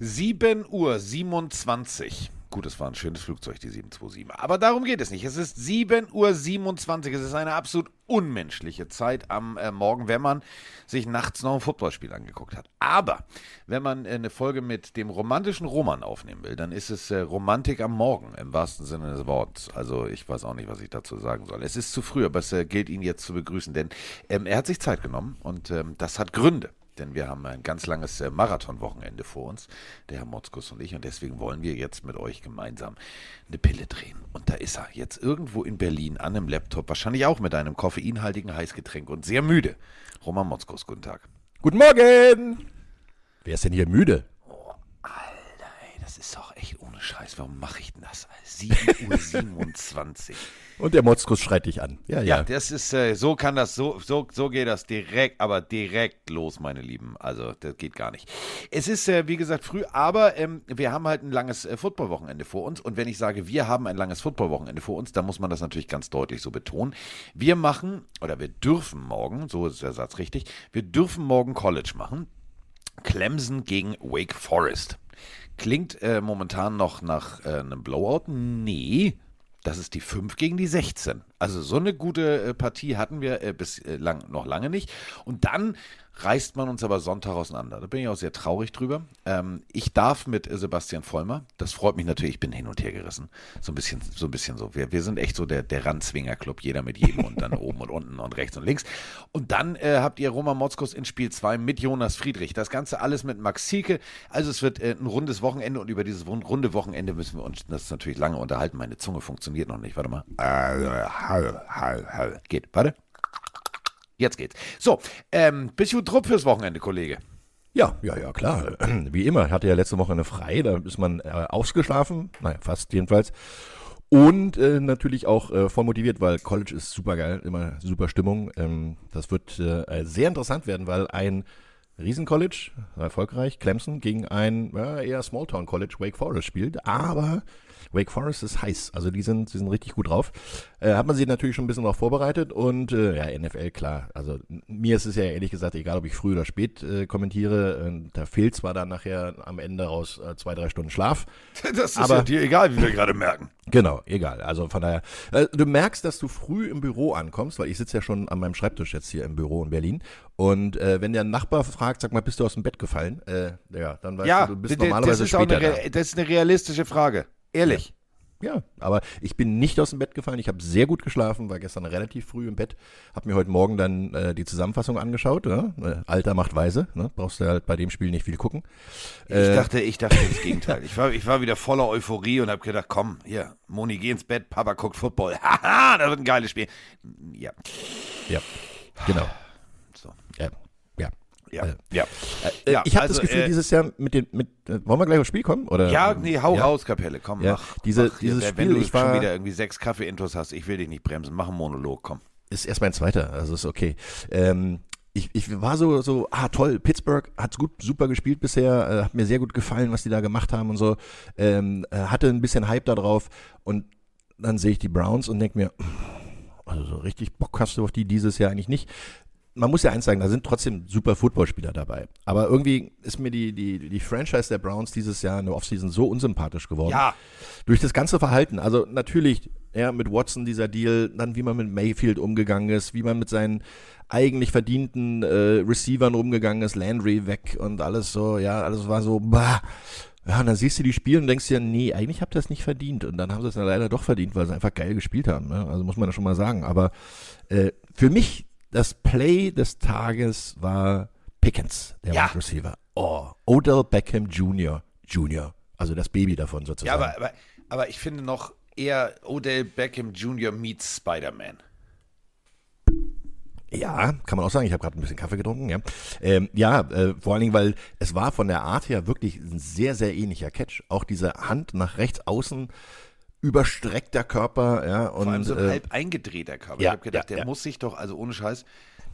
7 Uhr 27. Gut, es war ein schönes Flugzeug, die 727. Aber darum geht es nicht. Es ist 7.27 Uhr. Es ist eine absolut unmenschliche Zeit am äh, Morgen, wenn man sich nachts noch ein Footballspiel angeguckt hat. Aber wenn man äh, eine Folge mit dem romantischen Roman aufnehmen will, dann ist es äh, Romantik am Morgen im wahrsten Sinne des Wortes. Also ich weiß auch nicht, was ich dazu sagen soll. Es ist zu früh, aber es äh, gilt ihn jetzt zu begrüßen, denn ähm, er hat sich Zeit genommen und ähm, das hat Gründe denn wir haben ein ganz langes äh, Marathonwochenende vor uns, der Herr Motzkus und ich, und deswegen wollen wir jetzt mit euch gemeinsam eine Pille drehen. Und da ist er, jetzt irgendwo in Berlin an einem Laptop, wahrscheinlich auch mit einem koffeinhaltigen Heißgetränk und sehr müde. Roman Motzkus, guten Tag. Guten Morgen! Wer ist denn hier müde? Oh, Alter, ey, das ist doch echt ohne Scheiß. Warum mache ich denn das? 7.27 Uhr. Und der Motzkus schreit dich an. Ja, ja. ja das ist, äh, so kann das, so, so, so geht das direkt, aber direkt los, meine Lieben. Also, das geht gar nicht. Es ist, äh, wie gesagt, früh, aber ähm, wir haben halt ein langes äh, Footballwochenende vor uns. Und wenn ich sage, wir haben ein langes Footballwochenende vor uns, dann muss man das natürlich ganz deutlich so betonen. Wir machen, oder wir dürfen morgen, so ist der Satz richtig, wir dürfen morgen College machen. Clemson gegen Wake Forest. Klingt äh, momentan noch nach äh, einem Blowout? Nee. Das ist die 5 gegen die 16. Also so eine gute äh, Partie hatten wir äh, bislang äh, noch lange nicht. Und dann reißt man uns aber Sonntag auseinander. Da bin ich auch sehr traurig drüber. Ähm, ich darf mit Sebastian Vollmer, das freut mich natürlich, ich bin hin und her gerissen. So ein bisschen so. Ein bisschen so. Wir, wir sind echt so der, der Ranzwinger-Club, jeder mit jedem und dann oben und unten und rechts und links. Und dann äh, habt ihr Roman Motzkos in Spiel 2 mit Jonas Friedrich. Das Ganze alles mit Max Zielke. Also es wird äh, ein rundes Wochenende und über dieses runde Wochenende müssen wir uns das natürlich lange unterhalten. Meine Zunge funktioniert noch nicht. Warte mal. Geht. Warte. Jetzt geht's. So, ähm, bist du Trupp fürs Wochenende, Kollege? Ja, ja, ja, klar. Wie immer. Hatte ja letzte Woche eine frei, da ist man äh, ausgeschlafen. Naja, fast jedenfalls. Und äh, natürlich auch äh, voll motiviert, weil College ist super geil, immer super Stimmung. Ähm, das wird äh, sehr interessant werden, weil ein Riesencollege, erfolgreich, Clemson, gegen ein eher Smalltown College, Wake Forest spielt. Aber Wake Forest ist heiß. Also die sind, die sind richtig gut drauf. Äh, hat man sich natürlich schon ein bisschen darauf vorbereitet und äh, ja, NFL, klar. Also mir ist es ja ehrlich gesagt egal, ob ich früh oder spät äh, kommentiere. Äh, da fehlt zwar dann nachher am Ende aus äh, zwei, drei Stunden Schlaf. Das ist aber, ja dir egal, wie wir gerade merken. Genau, egal. Also von daher, äh, du merkst, dass du früh im Büro ankommst, weil ich sitze ja schon an meinem Schreibtisch jetzt hier im Büro in Berlin. Und äh, wenn der Nachbar fragt, sag mal, bist du aus dem Bett gefallen? Ja, dann weißt ja, du, du bist normalerweise das ist später eine, Das ist eine realistische Frage. Ehrlich. Ja, aber ich bin nicht aus dem Bett gefallen. Ich habe sehr gut geschlafen, war gestern relativ früh im Bett, habe mir heute Morgen dann äh, die Zusammenfassung angeschaut. Ja? Äh, Alter macht weise, ne? brauchst du halt bei dem Spiel nicht viel gucken. Ich äh, dachte, ich dachte das Gegenteil. Ich war, ich war wieder voller Euphorie und habe gedacht, komm, hier, Moni, geh ins Bett, Papa guckt Football. Haha, das wird ein geiles Spiel. Ja. Ja, genau. So. Ja, ja, äh, ja. Äh, ja. Ich habe also, das Gefühl, äh, dieses Jahr mit den, mit, äh, wollen wir gleich aufs Spiel kommen? Oder? Ja, nee, hau ja. raus, Kapelle, komm, ja. mach. Diese, mach. Dieses wenn, Spiel, wenn du ich war, schon wieder irgendwie sechs Kaffee-Intos hast, ich will dich nicht bremsen, mach einen Monolog, komm. Ist erst mein zweiter, also ist okay. Ähm, ich, ich war so, so, ah toll, Pittsburgh hat gut, super gespielt bisher, äh, hat mir sehr gut gefallen, was die da gemacht haben und so. Ähm, äh, hatte ein bisschen Hype da drauf und dann sehe ich die Browns und denke mir, also so richtig Bock hast du auf die dieses Jahr eigentlich nicht man muss ja eins sagen, da sind trotzdem super Footballspieler dabei. Aber irgendwie ist mir die, die, die Franchise der Browns dieses Jahr in der Offseason so unsympathisch geworden. Ja. Durch das ganze Verhalten. Also natürlich, ja, mit Watson dieser Deal, dann wie man mit Mayfield umgegangen ist, wie man mit seinen eigentlich verdienten äh, Receivern umgegangen ist, Landry weg und alles so, ja, alles war so, bah. Ja, und dann siehst du die spielen und denkst dir, nee, eigentlich habt ihr das nicht verdient. Und dann haben sie es dann leider doch verdient, weil sie einfach geil gespielt haben. Ne? Also muss man das schon mal sagen. Aber äh, für mich das Play des Tages war Pickens, der ja. Wide Receiver. Oh, Odell Beckham Jr. Jr. Also das Baby davon sozusagen. Ja, aber, aber, aber ich finde noch eher Odell Beckham Jr. meets Spider-Man. Ja, kann man auch sagen. Ich habe gerade ein bisschen Kaffee getrunken. Ja, ähm, ja äh, vor allen Dingen, weil es war von der Art her wirklich ein sehr, sehr ähnlicher Catch. Auch diese Hand nach rechts außen überstreckter Körper, ja. Und, Vor allem so ein äh, halb eingedrehter Körper. Ja, ich habe gedacht, ja, der ja. muss sich doch, also ohne Scheiß,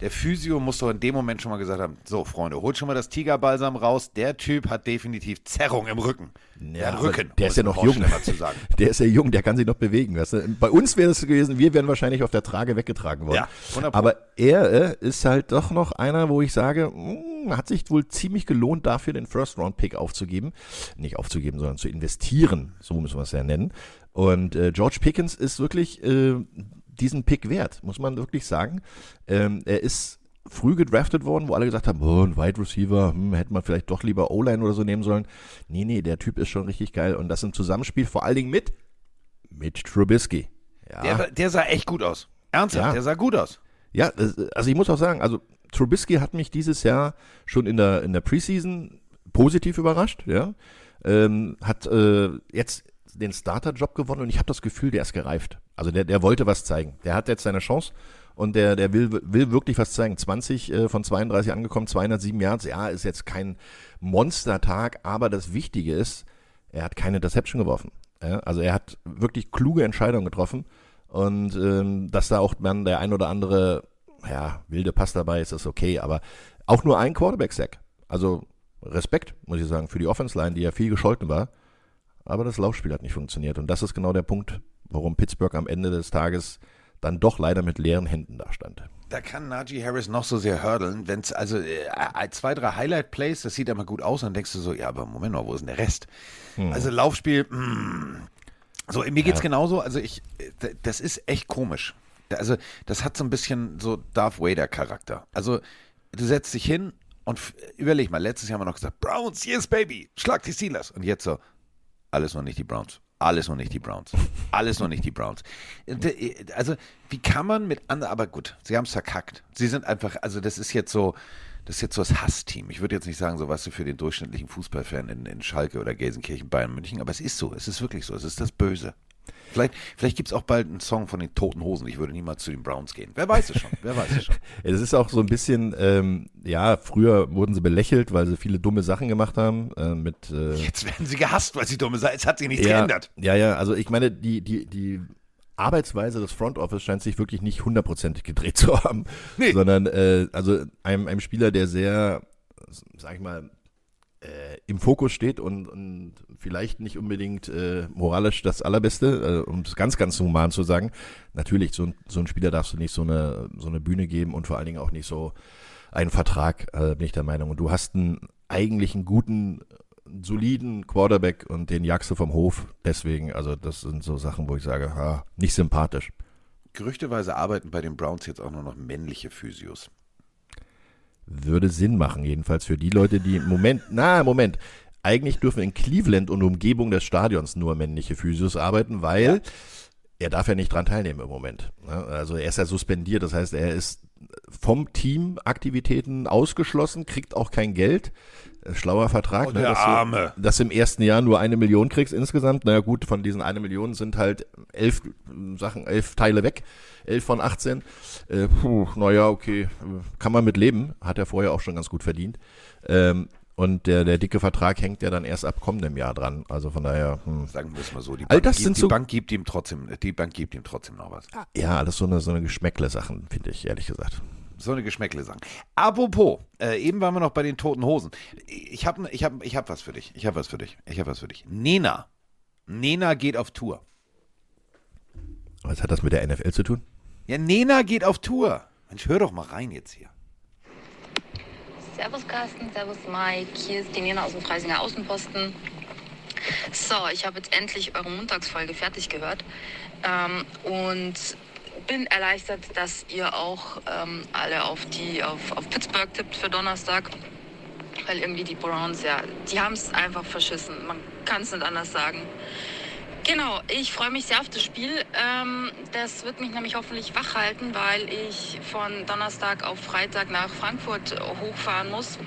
der Physio muss doch in dem Moment schon mal gesagt haben, so Freunde, holt schon mal das Tigerbalsam raus, der Typ hat definitiv Zerrung im Rücken. Ja, der Rücken. Der ist ja noch jung. Der ist ja jung, der kann sich noch bewegen. Weißt du? Bei uns wäre es gewesen, wir wären wahrscheinlich auf der Trage weggetragen worden. Ja, Aber er äh, ist halt doch noch einer, wo ich sage, mh, hm, hat sich wohl ziemlich gelohnt, dafür den First-Round-Pick aufzugeben. Nicht aufzugeben, sondern zu investieren, so müssen wir es ja nennen. Und äh, George Pickens ist wirklich äh, diesen Pick wert, muss man wirklich sagen. Ähm, er ist früh gedraftet worden, wo alle gesagt haben, oh, ein Wide Receiver, hm, hätte man vielleicht doch lieber O-Line oder so nehmen sollen. Nee, nee, der Typ ist schon richtig geil. Und das im Zusammenspiel vor allen Dingen mit Mitch Trubisky. Ja. Der, der sah echt gut aus. Ernsthaft, ja. der sah gut aus. Ja, also ich muss auch sagen, also Trubisky hat mich dieses Jahr schon in der, in der Preseason positiv überrascht, ja. Ähm, hat äh, jetzt den Starter-Job gewonnen und ich habe das Gefühl, der ist gereift. Also der, der wollte was zeigen. Der hat jetzt seine Chance und der, der will, will wirklich was zeigen. 20 äh, von 32 angekommen, 207 Yards. Ja, ist jetzt kein Monstertag, aber das Wichtige ist, er hat keine Deception geworfen. Ja, also er hat wirklich kluge Entscheidungen getroffen und ähm, dass da auch dann der ein oder andere ja, wilde Pass dabei ist, ist okay, aber auch nur ein Quarterback-Sack. Also Respekt, muss ich sagen, für die Offense-Line, die ja viel gescholten war. Aber das Laufspiel hat nicht funktioniert. Und das ist genau der Punkt, warum Pittsburgh am Ende des Tages dann doch leider mit leeren Händen dastand. Da kann Najee Harris noch so sehr hördeln, wenn es also äh, äh, zwei, drei Highlight-Plays, das sieht immer gut aus, dann denkst du so, ja, aber Moment mal, wo ist denn der Rest? Hm. Also Laufspiel, mh. Mm. so, mir geht's ja. genauso, also ich, das ist echt komisch. Also, das hat so ein bisschen so Darth Vader-Charakter. Also, du setzt dich hin und überleg mal, letztes Jahr haben wir noch gesagt, Browns, yes, baby, schlag die Steelers. Und jetzt so, alles noch nicht die Browns. Alles noch nicht die Browns. Alles noch nicht die Browns. Also, wie kann man mit anderen, aber gut, sie haben es verkackt. Sie sind einfach, also das ist jetzt so, das ist jetzt so das Hassteam. Ich würde jetzt nicht sagen, so was für den durchschnittlichen Fußballfan in, in Schalke oder Gelsenkirchen, Bayern, München, aber es ist so, es ist wirklich so, es ist das Böse. Vielleicht, vielleicht gibt es auch bald einen Song von den Toten Hosen. Ich würde niemals zu den Browns gehen. Wer weiß es schon? Wer weiß es schon? Es ist auch so ein bisschen, ähm, ja, früher wurden sie belächelt, weil sie viele dumme Sachen gemacht haben. Äh, mit, äh, Jetzt werden sie gehasst, weil sie dumme Sachen. Es hat sich nichts ja, geändert. Ja, ja. Also ich meine, die, die, die Arbeitsweise des Front Office scheint sich wirklich nicht hundertprozentig gedreht zu haben, nee. sondern äh, also einem, einem Spieler, der sehr, sag ich mal, äh, im Fokus steht und, und vielleicht nicht unbedingt äh, moralisch das Allerbeste, äh, um es ganz, ganz human zu sagen. Natürlich, so ein, so ein Spieler darfst du nicht so eine, so eine Bühne geben und vor allen Dingen auch nicht so einen Vertrag, äh, bin ich der Meinung. Und du hast einen eigentlich einen guten, soliden Quarterback und den jagst du vom Hof. Deswegen, also das sind so Sachen, wo ich sage, ha, nicht sympathisch. Gerüchteweise arbeiten bei den Browns jetzt auch nur noch männliche Physios. Würde Sinn machen, jedenfalls für die Leute, die im Moment, na, Moment, eigentlich dürfen in Cleveland und Umgebung des Stadions nur männliche Physios arbeiten, weil ja. er darf ja nicht dran teilnehmen im Moment. Ne? Also er ist ja suspendiert, das heißt, er ist vom Team Aktivitäten ausgeschlossen, kriegt auch kein Geld. Äh, schlauer Vertrag, oh, ne, dass, Arme. Du, dass du im ersten Jahr nur eine Million kriegst insgesamt. Naja gut, von diesen eine Million sind halt elf Sachen, elf Teile weg. 11 von 18. Äh, puh, naja, okay, kann man mit leben. Hat er vorher auch schon ganz gut verdient. Ähm, und der, der dicke Vertrag hängt ja dann erst ab kommendem Jahr dran. Also von daher. Hm. Sagen wir es mal so, die, Bank, das gibt, die so Bank gibt ihm trotzdem, die Bank gibt ihm trotzdem noch was. Ja, alles so eine, so eine Geschmäckle-Sachen, finde ich, ehrlich gesagt. So eine Geschmäckle-Sachen. Apropos, äh, eben waren wir noch bei den toten Hosen. Ich habe ich hab, ich hab was für dich. Ich habe was für dich. Ich habe was für dich. Nena. Nena geht auf Tour. Was hat das mit der NFL zu tun? Ja, Nena geht auf Tour. Mensch, hör doch mal rein jetzt hier. Servus Carsten, Servus Mike. Hier ist die Nena aus dem Freisinger Außenposten. So, ich habe jetzt endlich eure Montagsfolge fertig gehört ähm, und bin erleichtert, dass ihr auch ähm, alle auf, die, auf, auf Pittsburgh tippt für Donnerstag. Weil irgendwie die Browns, ja, die haben es einfach verschissen. Man kann es nicht anders sagen. Genau, ich freue mich sehr auf das Spiel. Ähm, das wird mich nämlich hoffentlich wach halten, weil ich von Donnerstag auf Freitag nach Frankfurt hochfahren muss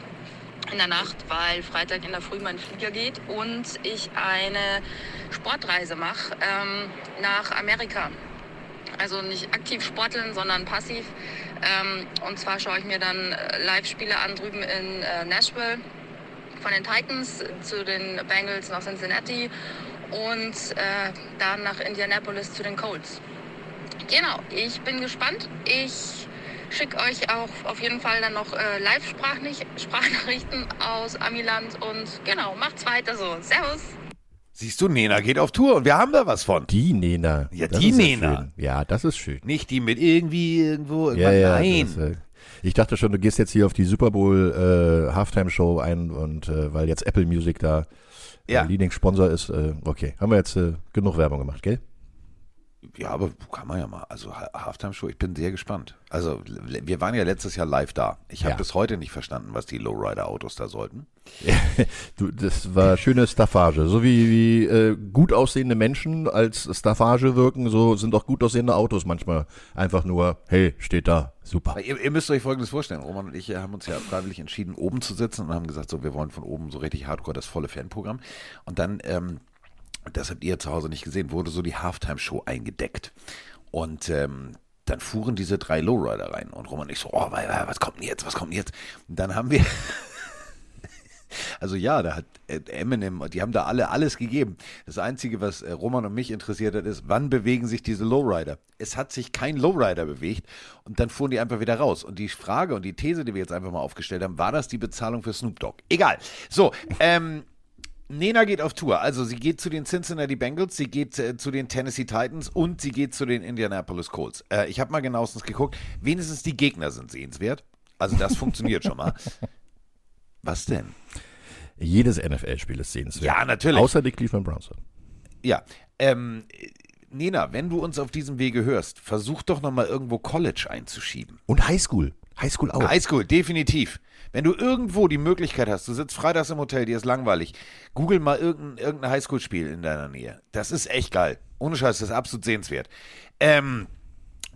in der Nacht, weil Freitag in der Früh mein Flieger geht und ich eine Sportreise mache ähm, nach Amerika. Also nicht aktiv sporteln, sondern passiv. Ähm, und zwar schaue ich mir dann Live-Spiele an drüben in äh, Nashville von den Titans zu den Bengals nach Cincinnati und äh, dann nach Indianapolis zu den Colts. Genau, ich bin gespannt. Ich Schicke euch auch auf jeden Fall dann noch äh, Live-Sprachnachrichten aus Amiland und genau, macht's weiter so. Servus! Siehst du, Nena geht auf Tour und wir haben da was von. Die Nena. Ja, Das die ist Nena. schön. Ja, das ist schön. Nicht die mit irgendwie irgendwo. Ja, ja, Nein. das, äh, ich dachte schon, du gehst jetzt hier auf die Super Bowl äh, Halftime Show ein und äh, weil jetzt Apple Music da Ja. äh, Leading Sponsor ist, äh, okay, haben wir jetzt äh, genug Werbung gemacht, gell? Ja, aber kann man ja mal. Also Ha- Halftime Show, ich bin sehr gespannt. Also wir waren ja letztes Jahr live da. Ich habe Ja. bis heute nicht verstanden, was die Lowrider-Autos da sollten. Du, das war schöne Staffage. So wie, wie äh, gut aussehende Menschen als Staffage wirken, so sind auch gut aussehende Autos manchmal einfach nur, hey, steht da, super. Ihr, ihr müsst euch Folgendes vorstellen. Roman und ich äh, haben uns ja freiwillig entschieden, oben zu sitzen und haben gesagt, so, wir wollen von oben so richtig hardcore das volle Fanprogramm. Und dann, ähm, das habt ihr zu Hause nicht gesehen, wurde so die Halftime-Show eingedeckt. Und ähm, dann fuhren diese drei Lowrider rein. Und Roman und ich so, oh, wa- wa- was kommt denn jetzt, was kommt denn jetzt? Und dann haben wir... Also ja, da hat äh, Eminem, die haben da alle alles gegeben. Das Einzige, was äh, Roman und mich interessiert hat, ist, wann bewegen sich diese Lowrider? Es hat sich kein Lowrider bewegt und dann fuhren die einfach wieder raus. Und die Frage und die These, die wir jetzt einfach mal aufgestellt haben, war das die Bezahlung für Snoop Dogg? Egal. So, ähm, Nena geht auf Tour. Also sie geht zu den Cincinnati Bengals, sie geht äh, zu den Tennessee Titans und sie geht zu den Indianapolis Colts. Äh, ich habe mal genauestens geguckt. Wenigstens die Gegner sind sehenswert. Also das funktioniert schon mal. Was denn? Jedes NFL-Spiel ist sehenswert. Ja, natürlich. Außer die Cleveland Browns. Ja, ähm, Nena, wenn du uns auf diesem Wege hörst, versuch doch nochmal irgendwo College einzuschieben. Und Highschool. Highschool auch. Highschool, definitiv. Wenn du irgendwo die Möglichkeit hast, du sitzt freitags im Hotel, dir ist langweilig, google mal irgendein, irgendein Highschool-Spiel in deiner Nähe. Das ist echt geil. Ohne Scheiß, das ist absolut sehenswert. Ähm,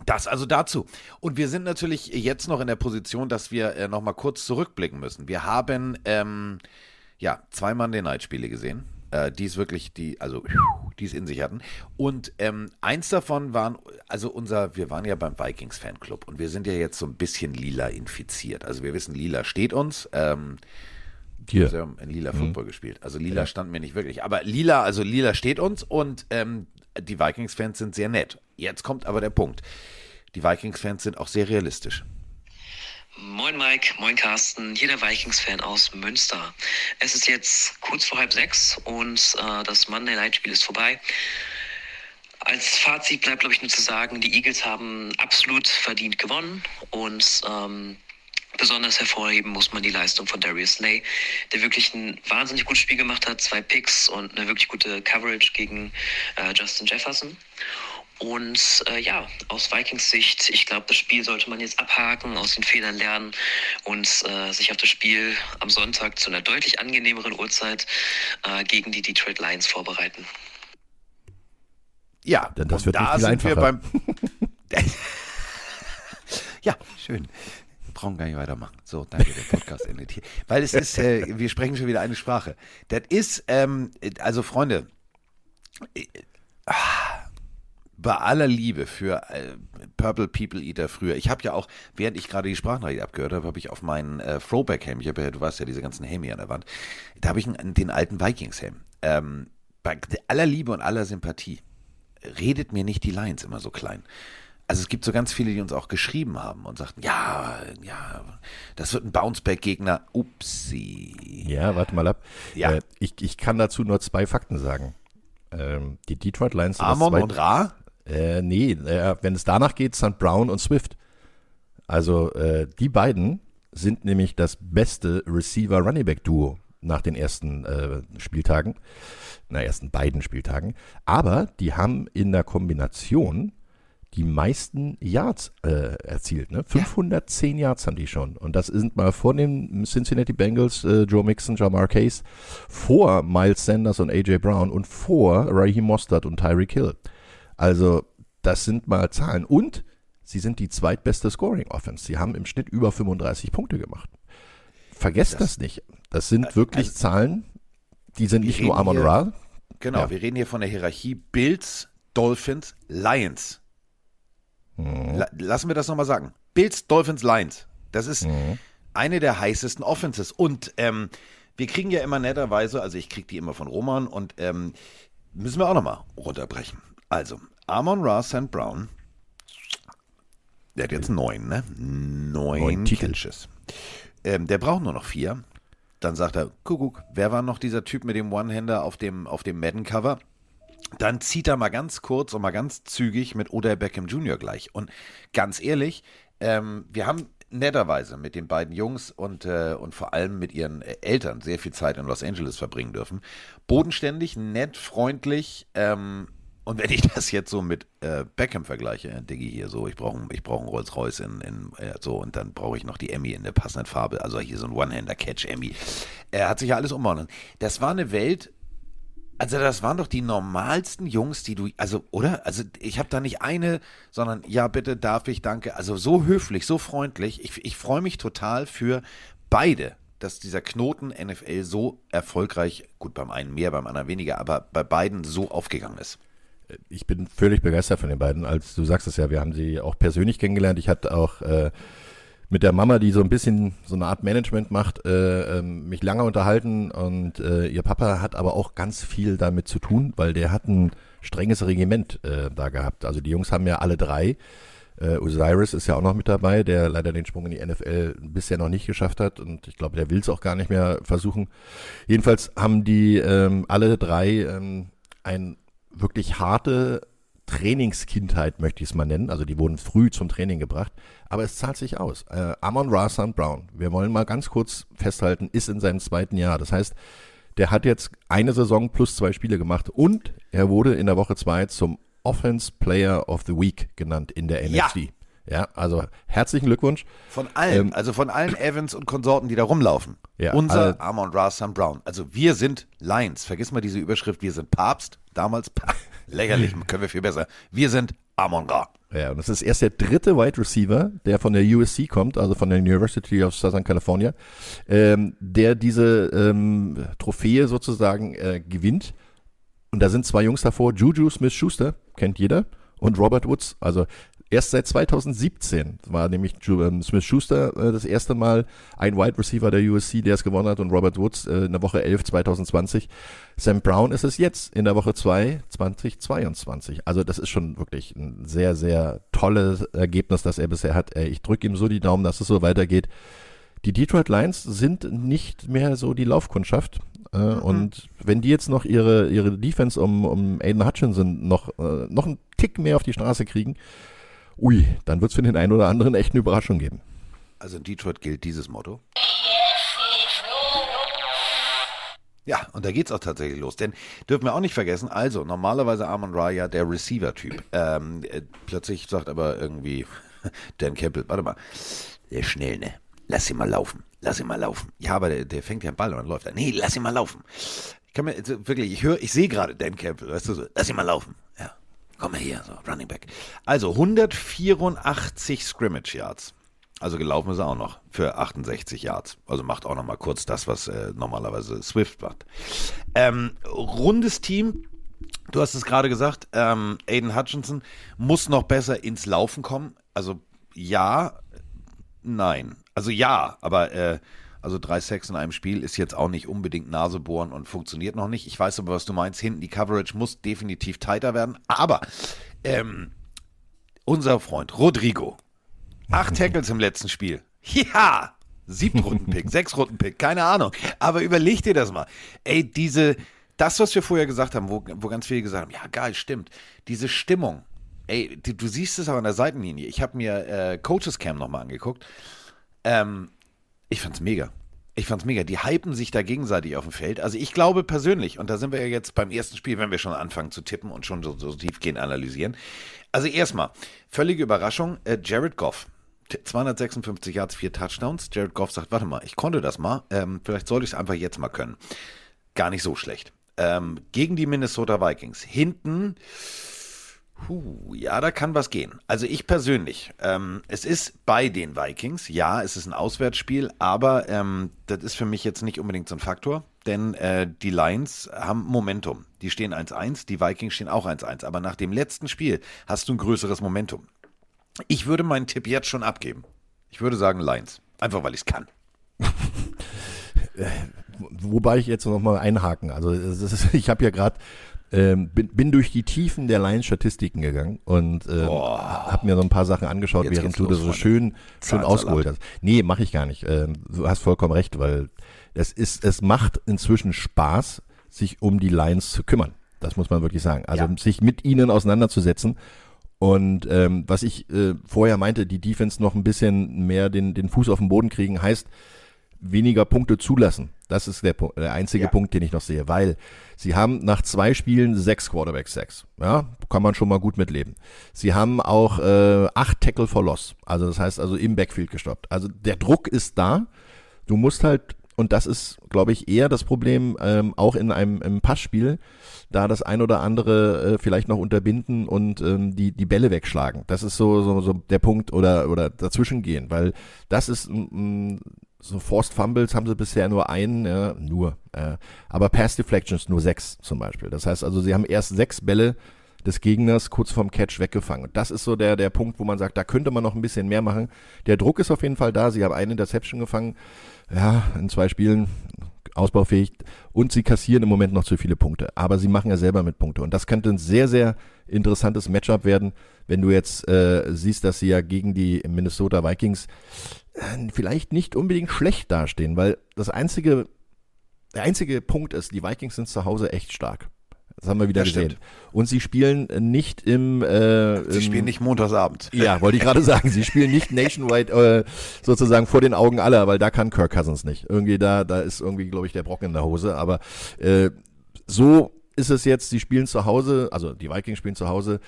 das also dazu. Und wir sind natürlich jetzt noch in der Position, dass wir äh, noch mal kurz zurückblicken müssen. Wir haben ähm, ja zwei Monday Night Spiele gesehen, äh, die es wirklich, die also die es in sich hatten. Und ähm, eins davon waren, also unser, wir waren ja beim Vikings Fanclub und wir sind ja jetzt so ein bisschen lila infiziert. Also wir wissen, lila steht uns. Ähm, Hier. Haben in Lila Football gespielt. Also Lila stand mir nicht wirklich. Aber Lila, also Lila steht uns und ähm, die Vikings-Fans sind sehr nett. Jetzt kommt aber der Punkt. Die Vikings-Fans sind auch sehr realistisch. Moin Mike, moin Carsten, hier der Vikings-Fan aus Münster. Es ist jetzt kurz vor halb sechs und äh, das Monday Night Spiel ist vorbei. Als Fazit bleibt, glaube ich, nur zu sagen, die Eagles haben absolut verdient gewonnen und ähm, besonders hervorheben muss man die Leistung von Darius Slay, der wirklich ein wahnsinnig gutes Spiel gemacht hat, zwei Picks und eine wirklich gute Coverage gegen äh, Justin Jefferson. Und äh, ja, aus Vikings Sicht, ich glaube, das Spiel sollte man jetzt abhaken, aus den Fehlern lernen und äh, sich auf das Spiel am Sonntag zu einer deutlich angenehmeren Uhrzeit äh, gegen die Detroit Lions vorbereiten. Ja, Denn das und wird da nicht viel sind wir beim. einfacher. ja, schön. Wir brauchen gar nicht weitermachen. So, danke, der Podcast endet hier. Weil es ist, äh, wir sprechen schon wieder eine Sprache. Das ist, ähm, also Freunde, äh, ah, bei aller Liebe für äh, Purple People Eater früher, ich habe ja auch, während ich gerade die Sprachnachricht abgehört habe, habe ich auf meinen äh, Throwback-Helm, ich habe ja, du weißt ja, diese ganzen Helme an der Wand, da habe ich einen, den alten Vikings-Helm. Ähm, bei aller Liebe und aller Sympathie, redet mir nicht die Lines immer so klein. Also es gibt so ganz viele, die uns auch geschrieben haben und sagten, ja, ja, das wird ein Bounceback-Gegner. Upsi. Ja, warte mal ab. Ja. Äh, ich, ich kann dazu nur zwei Fakten sagen. Ähm, die Detroit Lions sind das Amon zweit- und Ra? Äh, nee, äh, wenn es danach geht, sind Brown und Swift. Also äh, die beiden sind nämlich das beste Receiver-Running-Back-Duo nach den ersten äh, Spieltagen, na ersten beiden Spieltagen. Aber die haben in der Kombination die meisten Yards äh, erzielt. Ne? 510 Yards haben die schon. Und das sind mal vor den Cincinnati Bengals, äh, Joe Mixon, Jamar Case, vor Miles Sanders und AJ Brown und vor Raheem Mostert und Tyreek Hill. Also das sind mal Zahlen. Und sie sind die zweitbeste Scoring Offense. Sie haben im Schnitt über 35 Punkte gemacht. Vergesst das, nicht. Das sind wirklich also- Zahlen, die sind nicht nur Amon Ra. Genau, Ja. wir reden hier von der Hierarchie Bills, Dolphins, Lions. Mhm. La lassen wir das nochmal sagen. Bills, Dolphins, Lions. Das ist eine der heißesten Offenses. Und ähm, wir kriegen ja immer netterweise, also ich kriege die immer von Roman und ähm, müssen wir auch nochmal runterbrechen. Also, Amon Ra St. Brown Der hat jetzt neun, ne? Neun, Neun Titel. Catches. Ähm, der braucht nur noch vier. Dann sagt er, Kuckuck, wer war noch dieser Typ mit dem One-Hander auf dem, auf dem Madden-Cover? Dann zieht er mal ganz kurz und mal ganz zügig mit Odell Beckham Jr. gleich. Und ganz ehrlich, ähm, wir haben netterweise mit den beiden Jungs und, äh, und vor allem mit ihren äh, Eltern sehr viel Zeit in Los Angeles verbringen dürfen. Bodenständig, nett, freundlich. Ähm, und wenn ich das jetzt so mit äh, Beckham vergleiche, äh, Diggi hier so, ich brauche ich brauch einen Rolls-Royce in, in äh, so und dann brauche ich noch die Emmy in der passenden Farbe, also hier so ein One-Hander-Catch-Emmy. Er hat sich ja alles umbauen. Das war eine Welt, also das waren doch die normalsten Jungs, die du, also oder? Also ich habe da nicht eine, sondern ja bitte, darf ich, danke. Also so höflich, so freundlich. Ich, ich freue mich total für beide, dass dieser Knoten NFL so erfolgreich, gut beim einen mehr, beim anderen weniger, aber bei beiden so aufgegangen ist. Ich bin völlig begeistert von den beiden. Als du sagst es ja, wir haben sie auch persönlich kennengelernt. Ich hatte auch äh, mit der Mama, die so ein bisschen so eine Art Management macht, äh, ähm, mich lange unterhalten und äh, ihr Papa hat aber auch ganz viel damit zu tun, weil der hat ein strenges Regiment äh, da gehabt. Also die Jungs haben ja alle drei. Äh, Osiris ist ja auch noch mit dabei, der leider den Sprung in die NFL bisher noch nicht geschafft hat und ich glaube, der will es auch gar nicht mehr versuchen. Jedenfalls haben die ähm, alle drei ähm, ein wirklich harte Trainingskindheit, möchte ich es mal nennen. Also die wurden früh zum Training gebracht, aber es zahlt sich aus. Äh, Amon Ra St. Brown, wir wollen mal ganz kurz festhalten, ist in seinem zweiten Jahr. Das heißt, der hat jetzt eine Saison plus zwei Spiele gemacht und er wurde in der Woche zwei zum Offense Player of the Week genannt in der. NFC. Ja, also herzlichen Glückwunsch. Von allen, Ähm, also von allen Evans und Konsorten, die da rumlaufen. Ja, Unser Amon Ra St. Brown. Also wir sind Lions. Vergiss mal diese Überschrift, wir sind Papst. Damals, lächerlich, können wir viel besser. Wir sind Amon Ra. Ja, und das ist erst der dritte Wide Receiver, der von der USC kommt, also von der University of Southern California, ähm, der diese ähm, Trophäe sozusagen äh, gewinnt. Und da sind zwei Jungs davor, Juju Smith-Schuster, kennt jeder, und Robert Woods. Also erst seit 2017 war nämlich ähm, Smith-Schuster äh, das erste Mal ein Wide Receiver der USC, der es gewonnen hat, und Robert Woods äh, in der Woche 11 2020. Sam Brown ist es jetzt in der Woche 2 2022. Also das ist schon wirklich ein sehr, sehr tolles Ergebnis, das er bisher hat. Äh, Ich drücke ihm so die Daumen, dass es so weitergeht. Die Detroit Lions sind nicht mehr so die Laufkundschaft. Äh, Und wenn die jetzt noch ihre, ihre Defense um, um Aiden Hutchinson noch, noch einen Tick mehr auf die Straße kriegen, ui, dann wird es für den einen oder anderen echt eine Überraschung geben. Also in Detroit gilt dieses Motto. Ja, und da geht's auch tatsächlich los. Denn dürfen wir auch nicht vergessen, also normalerweise Amon Ra ja der Receiver-Typ. Ähm, äh, plötzlich sagt aber irgendwie Dan Campbell, warte mal, der schnell, ne? Lass ihn mal laufen. Lass ihn mal laufen. Ja, aber der, der fängt ja einen Ball und dann läuft er. Nee, lass ihn mal laufen. Ich kann mir also wirklich, ich höre, ich sehe gerade Dan Campbell, weißt du so, lass ihn mal laufen. Ja. Komm hier, so, Running Back. Also 184 Scrimmage Yards. Also gelaufen ist er auch noch für 68 Yards. Also macht auch noch mal kurz das, was äh, normalerweise Swift macht. Ähm, rundes Team. Du hast es gerade gesagt, ähm, Aiden Hutchinson muss noch besser ins Laufen kommen. Also ja, nein. Also ja, aber äh, also drei Sacks in einem Spiel ist jetzt auch nicht unbedingt Nasebohren und funktioniert noch nicht. Ich weiß aber, was du meinst. Hinten die Coverage muss definitiv tighter werden. Aber ähm, unser Freund Rodrigo, acht Tackles im letzten Spiel. Ja, Siebtrunden-Pick, Sechs-Runden-Pick, keine Ahnung. Aber überleg dir das mal. Ey, diese, das, was wir vorher gesagt haben, wo, wo ganz viele gesagt haben, ja, geil, stimmt. Diese Stimmung. Ey, du, du siehst es auch an der Seitenlinie. Ich habe mir äh, Coaches Cam nochmal angeguckt. Ähm, ich fand's mega. Ich fand's mega. Die hypen sich da gegenseitig auf dem Feld. Also ich glaube persönlich, und da sind wir ja jetzt beim ersten Spiel, wenn wir schon anfangen zu tippen und schon so, so tiefgehend analysieren. Also erstmal, völlige Überraschung, äh, Jared Goff. 256 Yards, vier Touchdowns. Jared Goff sagt, warte mal, ich konnte das mal. Ähm, vielleicht sollte ich es einfach jetzt mal können. Gar nicht so schlecht. Ähm, gegen die Minnesota Vikings. Hinten Puh, ja, da kann was gehen. Also ich persönlich, ähm, es ist bei den Vikings, ja, es ist ein Auswärtsspiel, aber ähm, das ist für mich jetzt nicht unbedingt so ein Faktor, denn äh, die Lions haben Momentum. Die stehen 1-1, die Vikings stehen auch 1-1, aber nach dem letzten Spiel hast du ein größeres Momentum. Ich würde meinen Tipp jetzt schon abgeben. Ich würde sagen Lions, einfach weil ich es kann. Wobei ich jetzt noch mal einhaken. Also ist, ich habe ja gerade Ähm, bin, bin durch die Tiefen der Lions-Statistiken gegangen und ähm, habe mir so ein paar Sachen angeschaut, Jetzt während du das so Freunde. schön, schön ausgeholt hast. Nee, mache ich gar nicht. Ähm, du hast vollkommen recht, weil es ist, es macht inzwischen Spaß, sich um die Lions zu kümmern. Das muss man wirklich sagen. Also Ja. sich mit ihnen auseinanderzusetzen. Und ähm, was ich äh, vorher meinte, die Defense noch ein bisschen mehr den, den Fuß auf den Boden kriegen, heißt weniger Punkte zulassen. Das ist der, der einzige Ja. Punkt, den ich noch sehe, weil sie haben nach zwei Spielen sechs Quarterback-Sacks. Ja, kann man schon mal gut mitleben. Sie haben auch äh, acht Tackle for Loss. Also das heißt also im Backfield gestoppt. Also der Druck ist da. Du musst halt, und das ist, glaube ich, eher das Problem, ähm, auch in einem im Passspiel, da das ein oder andere äh, vielleicht noch unterbinden und ähm, die, die Bälle wegschlagen. Das ist so, so, so der Punkt oder, oder dazwischen gehen, weil das ist mm, so Forced Fumbles haben sie bisher nur einen, ja, nur, äh, aber Pass Deflections nur sechs zum Beispiel. Das heißt also, sie haben erst sechs Bälle des Gegners kurz vorm Catch weggefangen. Und das ist so der, der Punkt, wo man sagt, da könnte man noch ein bisschen mehr machen. Der Druck ist auf jeden Fall da. Sie haben eine Interception gefangen, ja, in zwei Spielen ausbaufähig und sie kassieren im Moment noch zu viele Punkte. Aber sie machen ja selber mit Punkte. Und das könnte ein sehr, sehr interessantes Matchup werden, wenn du jetzt äh, siehst, dass sie ja gegen die Minnesota Vikings vielleicht nicht unbedingt schlecht dastehen, weil das einzige, der einzige Punkt ist, die Vikings sind zu Hause echt stark. Das haben wir wieder Das gesehen. stimmt. Und sie spielen nicht im äh, Sie im, spielen nicht montagsabends. ja, wollte ich gerade sagen. Sie spielen nicht nationwide äh, sozusagen vor den Augen aller, weil da kann Kirk Cousins nicht. Irgendwie da, da ist irgendwie, glaube ich, der Brocken in der Hose. Aber äh, so ist es jetzt. Sie spielen zu Hause, also die Vikings spielen zu Hause.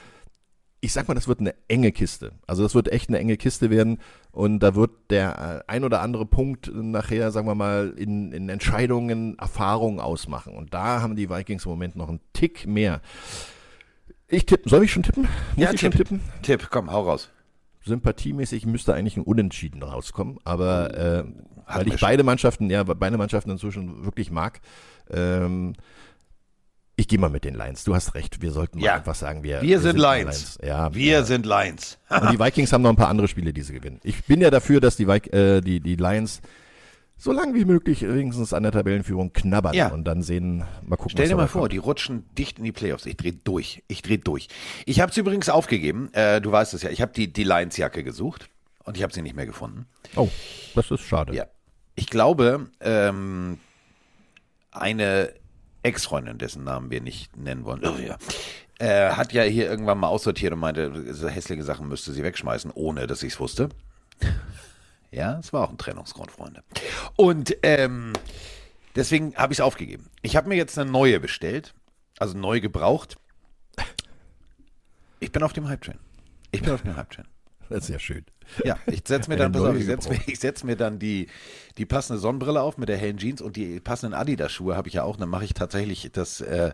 Ich sag mal, das wird eine enge Kiste. Also das wird echt eine enge Kiste werden. Und da wird der äh, ein oder andere Punkt nachher, sagen wir mal, in, in Entscheidungen Erfahrungen ausmachen. Und da haben die Vikings im Moment noch einen Tick mehr. Ich tippen. Soll ich schon tippen? Muss Ja, ich schon tipp. tippen? Tipp, komm, hau raus. sympathiemäßig müsste eigentlich ein Unentschieden rauskommen, aber äh, Hatten weil ich schon. beide Mannschaften, ja, beide Mannschaften inzwischen wirklich mag, ähm, ich gehe mal mit den Lions. Du hast recht, wir sollten mal Ja. einfach sagen, wir, Wir sind die Lions. Ja, Wir ja. sind Lions. Und die Vikings haben noch ein paar andere Spiele, die sie gewinnen. Ich bin ja dafür, dass die, Vik äh, die, die Lions so lange wie möglich wenigstens an der Tabellenführung knabbern Ja. und dann sehen, mal gucken, Stell dir mal vor, kommt. die rutschen dicht in die Playoffs. Ich dreh durch. Ich dreh durch. Ich habe es übrigens aufgegeben. Äh, du weißt es ja. Ich habe die, die Lions-Jacke gesucht und ich habe sie nicht mehr gefunden. Oh, das ist schade. Ja. Ich glaube, ähm, eine Ex-Freundin, dessen Namen wir nicht nennen wollen, oh, ja, äh, hat ja hier irgendwann mal aussortiert und meinte, so hässliche Sachen müsste sie wegschmeißen, ohne dass ich es wusste. Ja, es war auch ein Trennungsgrund, Freunde. Und ähm, deswegen habe ich es aufgegeben. Ich habe mir jetzt eine neue bestellt, also neu gebraucht. Ich bin auf dem Hype-Train. Ich bin auf dem Hype-Train. Das ist ja schön. Ja, ich setze mir dann, pass auf, ich setze mir, ich setz mir dann die, die passende Sonnenbrille auf mit der hellen Jeans und die passenden Adidas-Schuhe habe ich ja auch. Dann mache ich tatsächlich das äh,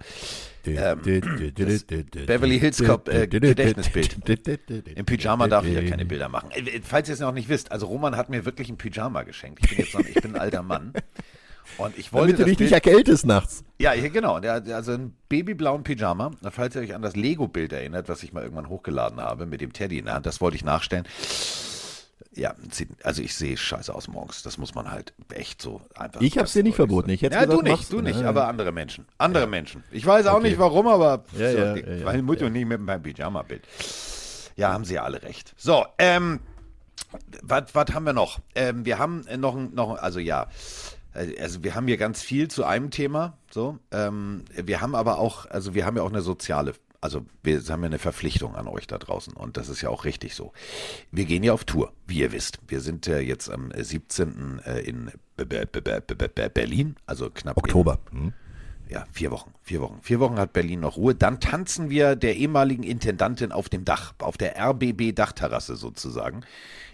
ähm, Beverly Hills Cop äh, Gedächtnisbild. Im Pyjama darf ich ja keine Bilder machen. Äh, Falls ihr es noch nicht wisst, also Roman hat mir wirklich ein Pyjama geschenkt. Ich bin jetzt noch, ich bin ein alter Mann. Und ich wollte Damit du dich nicht erkältest nachts. ja, genau. Also ein babyblauen Pyjama. Falls ihr euch an das Lego-Bild erinnert, was ich mal irgendwann hochgeladen habe mit dem Teddy in der Hand, das wollte ich nachstellen. Ja, also ich sehe scheiße aus morgens. Das muss man halt echt so einfach. Ich hab's dir nicht verboten. Ich hätte ja, gesagt, du nicht, du nicht, Ja. aber andere Menschen. Andere Menschen. Ich weiß auch Okay. nicht warum, aber Ja, so, ja, die- ja, ja, weil Mutter nicht mit meinem Pyjama-Bild. Ja, haben sie ja alle recht. So, ähm, was haben wir noch? Ähm, wir haben noch, ein- noch, also ja, also wir haben hier ganz viel zu einem Thema. So, ähm, wir haben aber auch, also wir haben ja auch eine soziale, also wir haben ja eine Verpflichtung an euch da draußen und das ist ja auch richtig so. Wir gehen ja auf Tour, wie ihr wisst. Wir sind äh, jetzt am 17. äh, in Be- Be- Berlin, also knapp in- Oktober. Hm? ja, vier Wochen. Vier Wochen. Vier Wochen hat Berlin noch Ruhe. Dann tanzen wir der ehemaligen Intendantin auf dem Dach, auf der RBB-Dachterrasse sozusagen.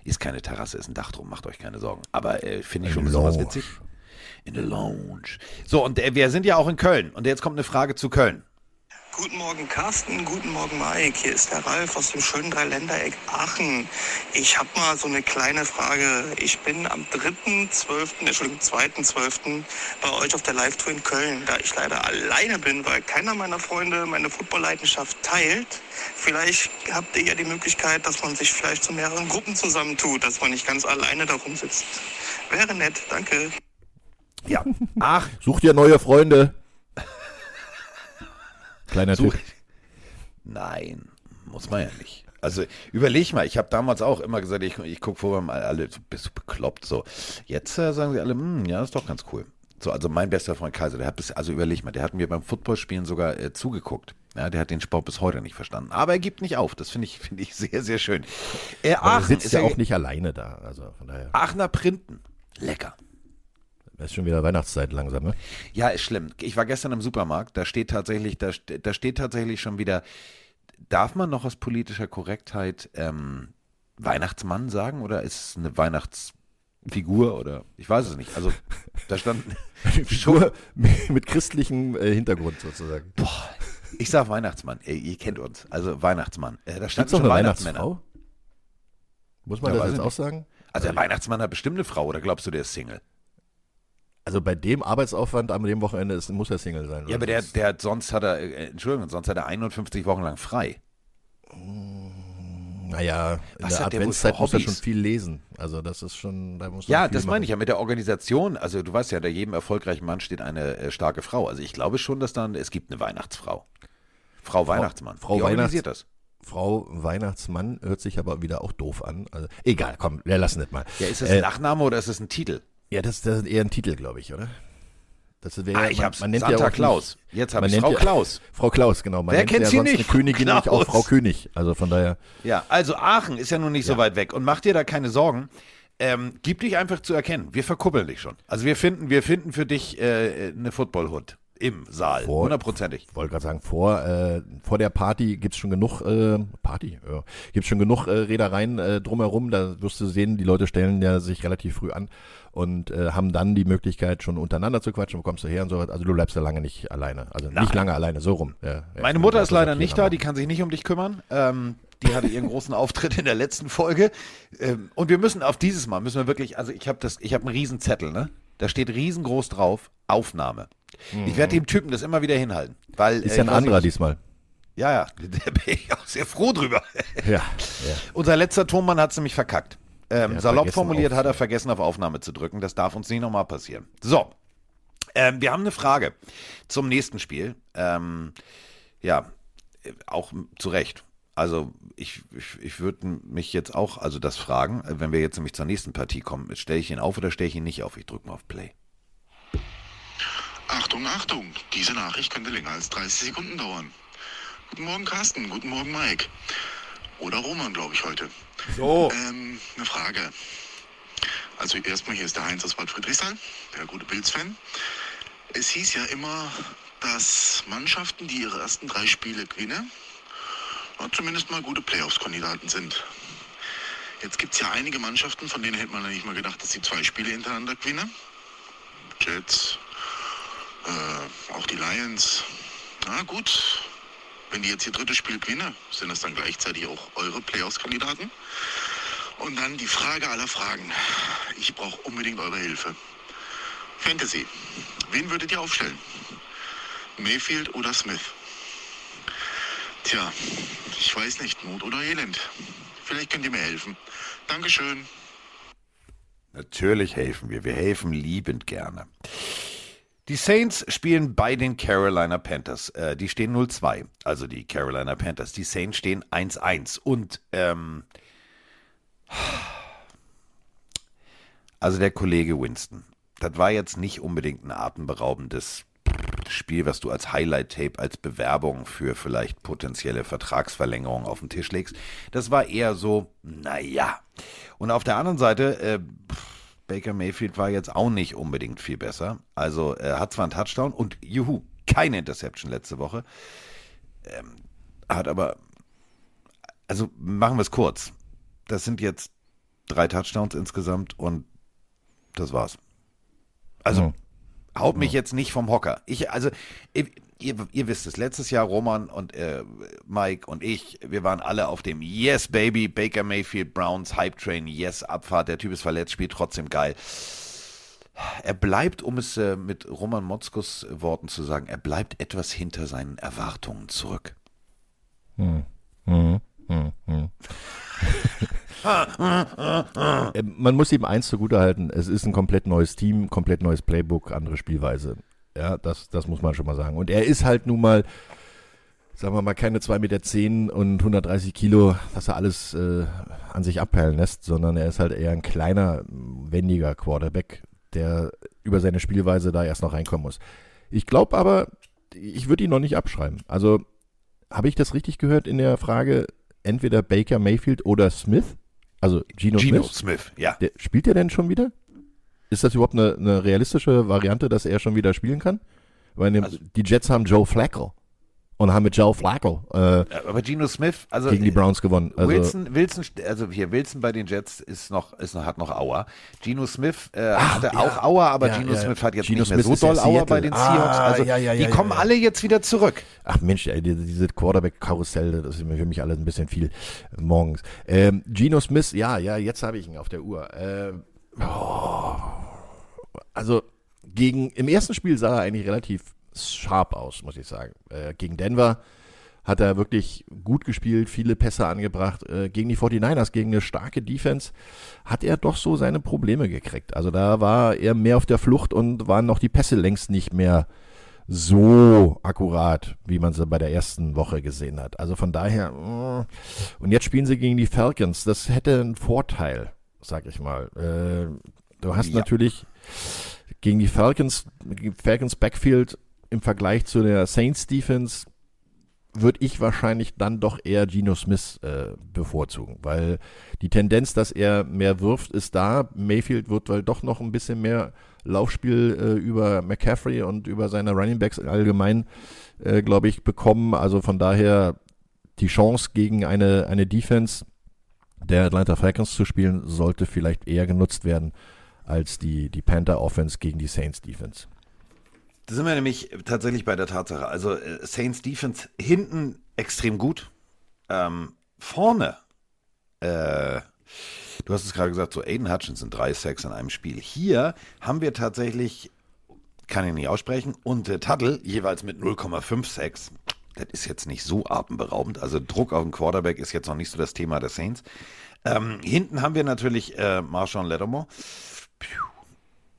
Ist keine Terrasse, ist ein Dach drum, macht euch keine Sorgen. Aber äh, finde ich schon besonders witzig. In der Lounge. So, und äh, wir sind ja auch in Köln. Und jetzt kommt eine Frage zu Köln. Guten Morgen Carsten, guten Morgen Mike. Hier ist der Ralf aus dem schönen Dreiländereck Aachen. Ich habe mal so eine kleine Frage. Ich bin am 3.12., Entschuldigung, 2.12. bei euch auf der Live-Tour in Köln. Da ich leider alleine bin, weil keiner meiner Freunde meine Football-Leidenschaft teilt. Vielleicht habt ihr ja die Möglichkeit, dass man sich vielleicht zu mehreren Gruppen zusammentut, dass man nicht ganz alleine darum sitzt. Wäre nett, danke. Ja. Ach, Such dir neue Freunde. Kleiner Such- Tipp. Nein, muss man ja nicht. Also überleg mal, ich habe damals auch immer gesagt, ich, ich gucke vorher mal alle, so, bist du bekloppt so. Jetzt äh, sagen sie alle, hm, ja, ist doch ganz cool. So, also mein bester Freund Kaiser, der hat bis, also überleg mal, der hat mir beim Footballspielen sogar äh, zugeguckt. Ja, der hat den Sport bis heute nicht verstanden. Aber er gibt nicht auf. Das finde ich, finde ich sehr, sehr schön. Äh, er Aachen sitzt ist ja ja auch nicht alleine da. Also von daher. Aachener Printen. Lecker. Ist schon wieder Weihnachtszeit langsam, ne? Ja, ist schlimm. Ich war gestern im Supermarkt, da steht tatsächlich, da, da steht tatsächlich schon wieder, darf man noch aus politischer Korrektheit ähm, Weihnachtsmann sagen oder ist es eine Weihnachtsfigur oder ich weiß es nicht. Also da stand Figur mit, mit christlichem äh, Hintergrund sozusagen. boah, ich sag Weihnachtsmann. Ey, ihr kennt uns, also Weihnachtsmann. Äh, da stand Gibt's schon Weihnachtsmänner. Muss man Ja, das jetzt auch sagen? Also der Weihnachtsmann hat bestimmt eine Frau oder glaubst du, der ist Single? Also bei dem Arbeitsaufwand am dem Wochenende ist, muss er Single sein. Ja, aber der, Sonst- der hat sonst hat er, äh, Entschuldigung, sonst hat er 51 Wochen lang frei. Naja, in Was der hat der Adventszeit muss er schon viel lesen. Also das ist schon, da muss Ja, das meine machen. ich ja mit der Organisation. Also du weißt ja, hinter jedem erfolgreichen Mann steht eine äh, starke Frau. Also ich glaube schon, dass dann, es gibt eine Weihnachtsfrau. Frau, Weihnachtsmann. Frau Die organisiert das. Frau Weihnachtsmann hört sich aber wieder auch doof an. Also, egal, komm, wir lassen das mal. Ja, ist das Äh, ein Nachname oder ist das ein Titel? Ja, das, das ist eher ein Titel, glaube ich, oder? Das wäre, ah, ich hab's. man nennt Santa ja auch Claus. Nicht, Jetzt habe man ich Frau ja- Klaus. Frau Klaus, genau. Man Wer nennt kennt ja sie sonst nicht? eine Königin nicht auch Klaus. Frau König. Also von daher, Ja, also Aachen ist ja nun nicht so weit weg und mach dir da keine Sorgen. Ähm, gib dich einfach zu erkennen. Wir verkuppeln dich schon. Also wir finden, wir finden für dich äh, eine Football-Hood im Saal. Hundertprozentig. wollte gerade sagen, vor, äh, vor der Party gibt's schon genug, äh, Party, ja, gibt's schon genug äh, Reedereien äh, drumherum. Da wirst du sehen, die Leute stellen ja sich relativ früh an und äh, haben dann die Möglichkeit, schon untereinander zu quatschen, wo kommst du her und so. Also du bleibst da lange nicht alleine. Also Nein. nicht lange alleine, so rum. Ja, ja, Meine Mutter ist leider nicht da, die kann sich nicht um dich kümmern. Ähm, die hatte ihren großen Auftritt in der letzten Folge. Ähm, und wir müssen auf dieses Mal, müssen wir wirklich, also ich habe das, ich habe einen riesen Zettel, ne? Da steht riesengroß drauf, Aufnahme. Ich werde dem Typen das immer wieder hinhalten. Weil, Mhm. Ist äh, ja ein anderer nicht- diesmal. Ja, ja, da bin ich auch sehr froh drüber. Ja, ja. Unser letzter Tonmann hat es nämlich verkackt. Ähm, salopp formuliert auf- hat er vergessen, auf Aufnahme zu drücken. Das darf uns nicht nochmal passieren. So, ähm, wir haben eine Frage zum nächsten Spiel. Ähm, ja, auch zu Recht. Also ich, ich, ich würde mich jetzt auch also das fragen, wenn wir jetzt nämlich zur nächsten Partie kommen, stelle ich ihn auf oder stelle ich ihn nicht auf? Ich drücke mal auf Play. Achtung, Achtung, diese Nachricht könnte länger als 30 Sekunden dauern. Guten Morgen, Carsten. Guten Morgen, Mike. Oder Roman, glaube ich, heute. So. Ähm, eine Frage. Also erstmal, hier ist der Heinz aus Bad Friedrichsthal, der gute Bills-Fan. Es hieß ja immer, dass Mannschaften, die ihre ersten drei Spiele gewinnen, zumindest mal gute Playoffs-Kandidaten sind. Jetzt gibt es ja einige Mannschaften, von denen hätte man ja nicht mal gedacht, dass sie zwei Spiele hintereinander gewinnen. Jets, äh, auch die Lions. Na gut, wenn die jetzt ihr drittes Spiel gewinnen, sind das dann gleichzeitig auch eure Playoffs-Kandidaten? Und dann die Frage aller Fragen. Ich brauche unbedingt eure Hilfe. Fantasy. Wen würdet ihr aufstellen? Mayfield oder Smith? Tja, ich weiß nicht, Not oder Elend. Vielleicht könnt ihr mir helfen. Dankeschön. Natürlich helfen wir. Wir helfen liebend gerne. Die Saints spielen bei den Carolina Panthers. Äh, die stehen 0-2. Also die Carolina Panthers. Die Saints stehen 1-1. Und ähm, also der Kollege Winston. Das war jetzt nicht unbedingt ein atemberaubendes Spiel, was du als Highlight-Tape, als Bewerbung für vielleicht potenzielle Vertragsverlängerung auf den Tisch legst. Das war eher so, naja. Und auf der anderen Seite, äh, pff, Baker Mayfield war jetzt auch nicht unbedingt viel besser. Also er hat zwar einen Touchdown und juhu, keine Interception letzte Woche. Ähm, hat aber, also machen wir es kurz. Das sind jetzt drei Touchdowns insgesamt und das war's. Also Mhm. haut mich jetzt nicht vom Hocker. Ich, also, ihr, ihr, ihr wisst es, letztes Jahr Roman und äh, Mike und ich, wir waren alle auf dem Yes, Baby, Baker Mayfield, Browns, Hype Train, Yes, Abfahrt, der Typ ist verletzt, spielt trotzdem geil. Er bleibt, um es äh, mit Roman Motzkos Worten zu sagen, er bleibt etwas hinter seinen Erwartungen zurück. Mhm, mhm, mhm. Äh, Man muss ihm eins zugutehalten, es ist ein komplett neues Team, komplett neues Playbook, andere Spielweise. Ja, das, das muss man schon mal sagen. Und er ist halt nun mal sagen wir mal, keine 2,10 Meter zehn und 130 Kilo, dass er alles äh, an sich abperlen lässt, sondern er ist halt eher ein kleiner, wendiger Quarterback, der über seine Spielweise da erst noch reinkommen muss. Ich glaube aber, ich würde ihn noch nicht abschreiben. Also habe ich das richtig gehört in der Frage, entweder Baker Mayfield oder Smith? Also Geno, Geno Smith? Smith, ja. Der, spielt er denn schon wieder? Ist das überhaupt eine, eine realistische Variante, dass er schon wieder spielen kann? Weil Also- die Jets haben Joe Flacco und haben mit Joe Flacco äh, Aber Geno Smith, also gegen die Browns gewonnen. Also, Wilson, Wilson, also hier Wilson bei den Jets ist noch, ist noch hat noch Aua. Geno Smith äh, hatte ja. auch Aua, aber Ja, Geno ja. Smith hat jetzt Geno nicht mehr Smith so ist ja doll Aua Seattle. bei den Seahawks. Ah, Also die kommen alle jetzt wieder zurück. Ach Mensch, ey, die- diese Quarterback-Karussell, das ist für mich alles ein bisschen viel morgens. Ähm, Geno Smith, ja, ja, jetzt habe ich ihn auf der Uhr. Ähm, oh, also gegen, im ersten Spiel sah er eigentlich relativ sharp aus, muss ich sagen. Äh, gegen Denver hat er wirklich gut gespielt, viele Pässe angebracht. Äh, gegen die 49ers, gegen eine starke Defense, hat er doch so seine Probleme gekriegt. Also da war er mehr auf der Flucht und waren noch die Pässe längst nicht mehr so akkurat, wie man sie bei der ersten Woche gesehen hat. Also von daher, mm. und jetzt spielen sie gegen die Falcons. Das hätte einen Vorteil, sag ich mal. Äh, du hast Ja. natürlich gegen die Falcons, Falcons Backfield im Vergleich zu der Saints Defense würde ich wahrscheinlich dann doch eher Geno Smith äh, bevorzugen, weil die Tendenz, dass er mehr wirft, ist da. Mayfield wird weil doch noch ein bisschen mehr Laufspiel äh, über McCaffrey und über seine Running Backs allgemein, äh, glaube ich, bekommen. Also von daher die Chance gegen eine, eine Defense der Atlanta Falcons zu spielen, sollte vielleicht eher genutzt werden als die, die Panther Offense gegen die Saints Defense. Da sind wir nämlich tatsächlich bei der Tatsache. Also äh, Saints Defense hinten extrem gut. Ähm, vorne, äh, du hast es gerade gesagt, so Aiden Hutchinson, drei Sacks in einem Spiel. Hier haben wir tatsächlich, kann ich nicht aussprechen, und äh, Tuttle jeweils mit 0,5 Sacks. Das ist jetzt nicht so atemberaubend. Also Druck auf den Quarterback ist jetzt noch nicht so das Thema der Saints. Ähm, hinten haben wir natürlich äh, Marshawn Lattimore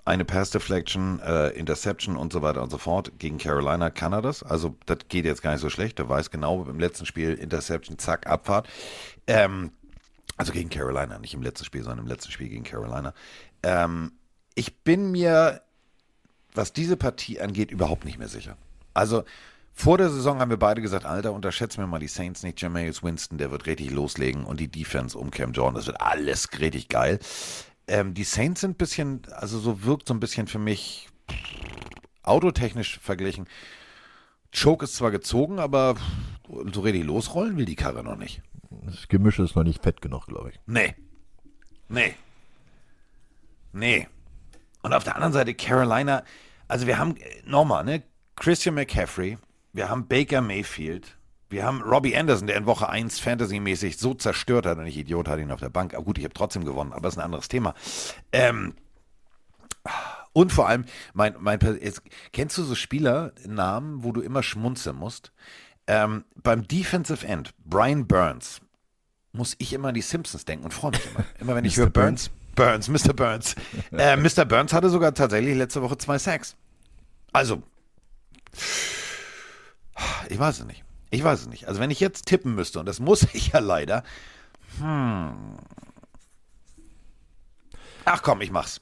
eine Pass Deflection, äh, Interception und so weiter und so fort. Gegen Carolina kann er das. Also das geht jetzt gar nicht so schlecht. Der weiß genau im letzten Spiel Interception, zack, Abfahrt. Ähm, also gegen Carolina, nicht im letzten Spiel, sondern im letzten Spiel gegen Carolina. Ähm, ich bin mir, was diese Partie angeht, überhaupt nicht mehr sicher. Also vor der Saison haben wir beide gesagt, Alter, unterschätzen wir mal die Saints nicht. Jameis Winston, der wird richtig loslegen und die Defense um Cam Jordan, das wird alles richtig geil. Ähm, die Saints sind ein bisschen, also so wirkt so ein bisschen für mich autotechnisch verglichen. Choke ist zwar gezogen, aber so richtig losrollen will die Karre noch nicht. Das Gemisch ist noch nicht fett genug, glaube ich. Nee. Nee. Nee. Und auf der anderen Seite Carolina, also wir haben äh, nochmal, ne? Christian McCaffrey, wir haben Baker Mayfield, wir haben Robbie Anderson, der in Woche 1 fantasymäßig so zerstört hat und ich Idiot hatte ihn auf der Bank. Aber gut, ich habe trotzdem gewonnen, aber das ist ein anderes Thema. Ähm, und vor allem, mein, mein, jetzt, kennst du so Spielernamen, wo du immer schmunzeln musst? Ähm, beim Defensive End, Brian Burns, muss ich immer an die Simpsons denken und freue mich immer. Immer wenn ich höre Burns, Burns, Mr. Burns. äh, Mr. Burns hatte sogar tatsächlich letzte Woche zwei Sacks. Also, ich weiß es nicht. Ich weiß es nicht. Also wenn ich jetzt tippen müsste, und das muss ich ja leider. Hm. Ach komm, ich mach's.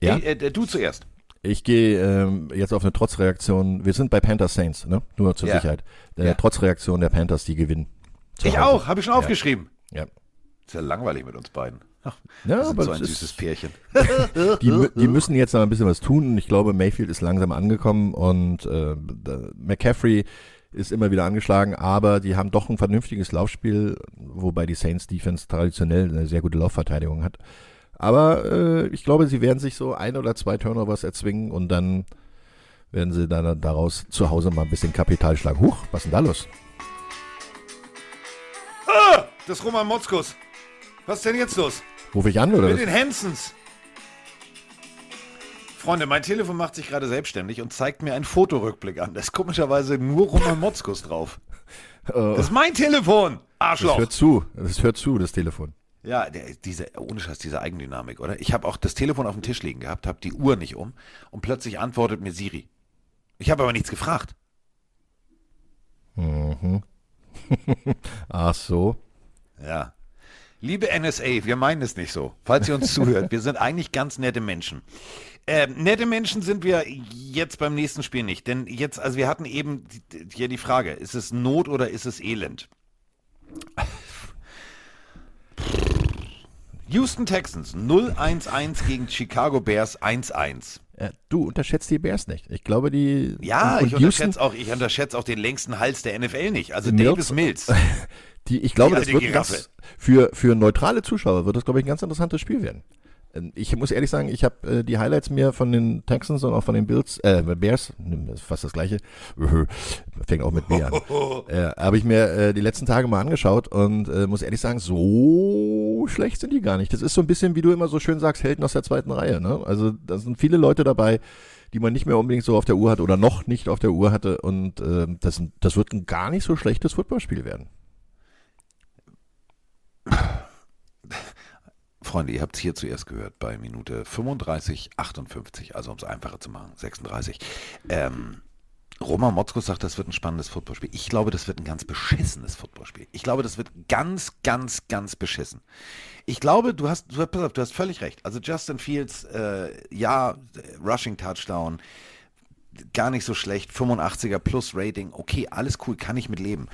Ja? Ich, äh, du zuerst. Ich gehe ähm, jetzt auf eine Trotzreaktion. Wir sind bei Panthers Saints, ne? Nur zur Ja. Sicherheit. Der Ja. Trotzreaktion der Panthers, die gewinnen. Zu Ich Hause. auch, habe ich schon Ja. aufgeschrieben. Ja. Ist ja langweilig mit uns beiden. Ach, Ja, sind aber so ein süßes Pärchen. Die, die müssen jetzt noch ein bisschen was tun. Ich glaube, Mayfield ist langsam angekommen und äh, McCaffrey ist immer wieder angeschlagen, aber die haben doch ein vernünftiges Laufspiel, wobei die Saints Defense traditionell eine sehr gute Laufverteidigung hat. Aber äh, ich glaube, sie werden sich so ein oder zwei Turnovers erzwingen und dann werden sie dann daraus zu Hause mal ein bisschen Kapital schlagen. Huch, was ist denn da los? Ah, das Roman Motzkus. Was ist denn jetzt los? Rufe ich an oder Mit den Hansons. Freunde, mein Telefon macht sich gerade selbstständig und zeigt mir einen Fotorückblick an. Da ist komischerweise nur Roman Motzkus drauf. Oh, Das ist mein Telefon. das Arschloch. hört zu, das hört zu, das Telefon. Ja, der, diese, ohne Scheiß, diese Eigendynamik, oder? Ich habe auch das Telefon auf dem Tisch liegen gehabt, habe die Uhr nicht um und plötzlich antwortet mir Siri. Ich habe aber nichts gefragt. Mhm. Ach so. Ja. Liebe NSA, wir meinen es nicht so. Falls ihr uns zuhört, wir sind eigentlich ganz nette Menschen. Ähm, nette Menschen sind wir jetzt beim nächsten Spiel nicht. Denn jetzt, also wir hatten eben hier die Frage, ist es Not oder ist es Elend? Houston Texans 0-1-1 gegen Chicago Bears 1-1. Ja, du unterschätzt die Bears nicht. Ich glaube, die. Ja, ich unterschätze auch, ich unterschätze auch den längsten Hals der NFL nicht. Also Mills- Davis Mills. Die, ich glaube, Die das wird Giraffe. ganz, für, für neutrale Zuschauer wird das, glaube ich, ein ganz interessantes Spiel werden. Ähm, Ich muss ehrlich sagen, ich habe äh, die Highlights mir von den Texans und auch von den Bills, äh, Bears, ist fast das gleiche, fängt auch mit B an, äh, habe ich mir äh, die letzten Tage mal angeschaut und äh, muss ehrlich sagen, so schlecht sind die gar nicht. Das ist so ein bisschen, wie du immer so schön sagst, Helden aus der zweiten Reihe. Ne? Also da sind viele Leute dabei, die man nicht mehr unbedingt so auf der Uhr hat oder noch nicht auf der Uhr hatte und äh, das, das wird ein gar nicht so schlechtes Footballspiel werden. Freunde, ihr habt es hier zuerst gehört bei Minute 35, 58, also um es einfacher zu machen, 36. Ähm, Roman Motzko sagt, das wird ein spannendes Footballspiel. Ich glaube, das wird ein ganz beschissenes Footballspiel. Ich glaube, das wird ganz, ganz, ganz beschissen. Ich glaube, du hast, du, pass auf, du hast völlig recht. Also Justin Fields, äh, ja, Rushing Touchdown, gar nicht so schlecht, 85er plus Rating, okay, alles cool, kann ich mit leben.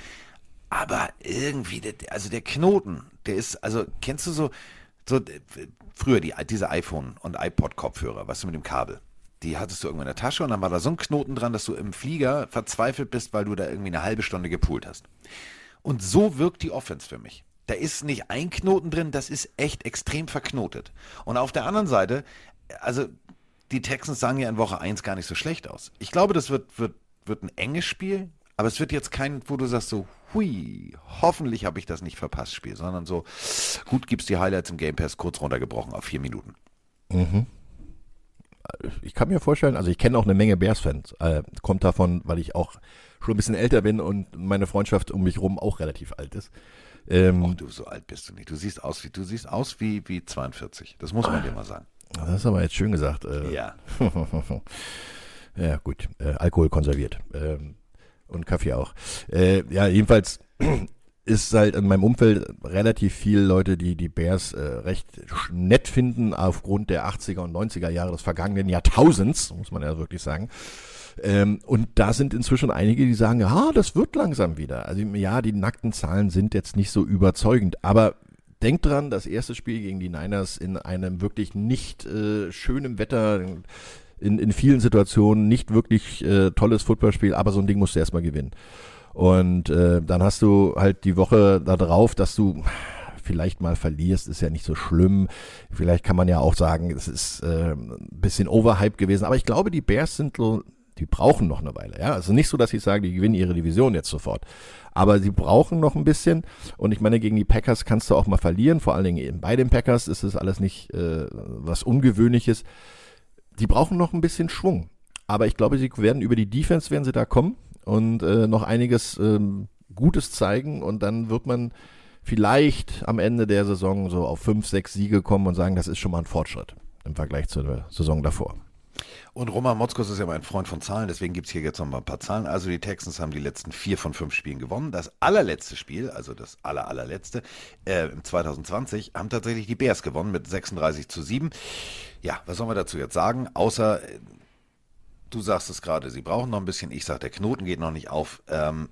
Aber irgendwie, also der Knoten, der ist, also kennst du so, so früher die, diese iPhone- und iPod-Kopfhörer, was du mit dem Kabel, die hattest du irgendwo in der Tasche und dann war da so ein Knoten dran, dass du im Flieger verzweifelt bist, weil du da irgendwie eine halbe Stunde gepoolt hast. Und so wirkt die Offense für mich. Da ist nicht ein Knoten drin, das ist echt extrem verknotet. Und auf der anderen Seite, also die Texans sahen ja in Woche 1 gar nicht so schlecht aus. Ich glaube, das wird, wird, wird ein enges Spiel, aber es wird jetzt kein, wo du sagst so, hui, hoffentlich habe ich das nicht verpasst, Spiel, sondern so, gut gibt's die Highlights im Game Pass kurz runtergebrochen auf vier Minuten. ich kann mir vorstellen, also ich kenne auch eine Menge Bears-Fans. Äh, kommt davon, weil ich auch schon ein bisschen älter bin und meine Freundschaft um mich rum auch relativ alt ist. Ähm, Och, du, so alt bist du nicht. Du siehst aus wie, du siehst aus wie, wie 42. Das muss man dir mal sagen. das ist aber jetzt schön gesagt. Äh, Ja. ja, gut. Äh, Alkohol konserviert. Ähm, und Kaffee auch. Äh, ja, jedenfalls ist halt in meinem Umfeld relativ viele Leute, die die Bears äh, recht nett finden aufgrund der 80er und 90er Jahre des vergangenen Jahrtausends, muss man ja wirklich sagen. Ähm, und da sind inzwischen einige, die sagen, ja, das wird langsam wieder. Also ja, die nackten Zahlen sind jetzt nicht so überzeugend, aber denkt dran, das erste Spiel gegen die Niners in einem wirklich nicht äh, schönem Wetter, in, in vielen Situationen nicht wirklich äh, tolles Footballspiel, aber so ein Ding musst du erstmal gewinnen. Und äh, dann hast du halt die Woche da drauf, dass du vielleicht mal verlierst, ist ja nicht so schlimm. Vielleicht kann man ja auch sagen, es ist äh, ein bisschen overhyped gewesen. Aber ich glaube, die Bears sind so, die brauchen noch eine Weile. Ja, also nicht so, dass ich sage, die gewinnen ihre Division jetzt sofort. Aber sie brauchen noch ein bisschen. Und ich meine, gegen die Packers kannst du auch mal verlieren. Vor allen Dingen eben bei den Packers ist es alles nicht äh, was Ungewöhnliches. Die brauchen noch ein bisschen Schwung. Aber ich glaube, sie werden über die Defense werden sie da kommen und äh, noch einiges ähm, Gutes zeigen. Und dann wird man vielleicht am Ende der Saison so auf fünf, sechs Siege kommen und sagen, das ist schon mal ein Fortschritt im Vergleich zur Saison davor. Und Roman Motzkos ist ja mein Freund von Zahlen, deswegen gibt es hier jetzt noch mal ein paar Zahlen. Also die Texans haben die letzten vier von fünf Spielen gewonnen. Das allerletzte Spiel, also das aller, allerletzte, äh, im 2020, haben tatsächlich die Bears gewonnen mit 36 zu 7. Ja, was soll man dazu jetzt sagen? Außer, äh, du sagst es gerade, sie brauchen noch ein bisschen. Ich sage, der Knoten geht noch nicht auf. Ähm,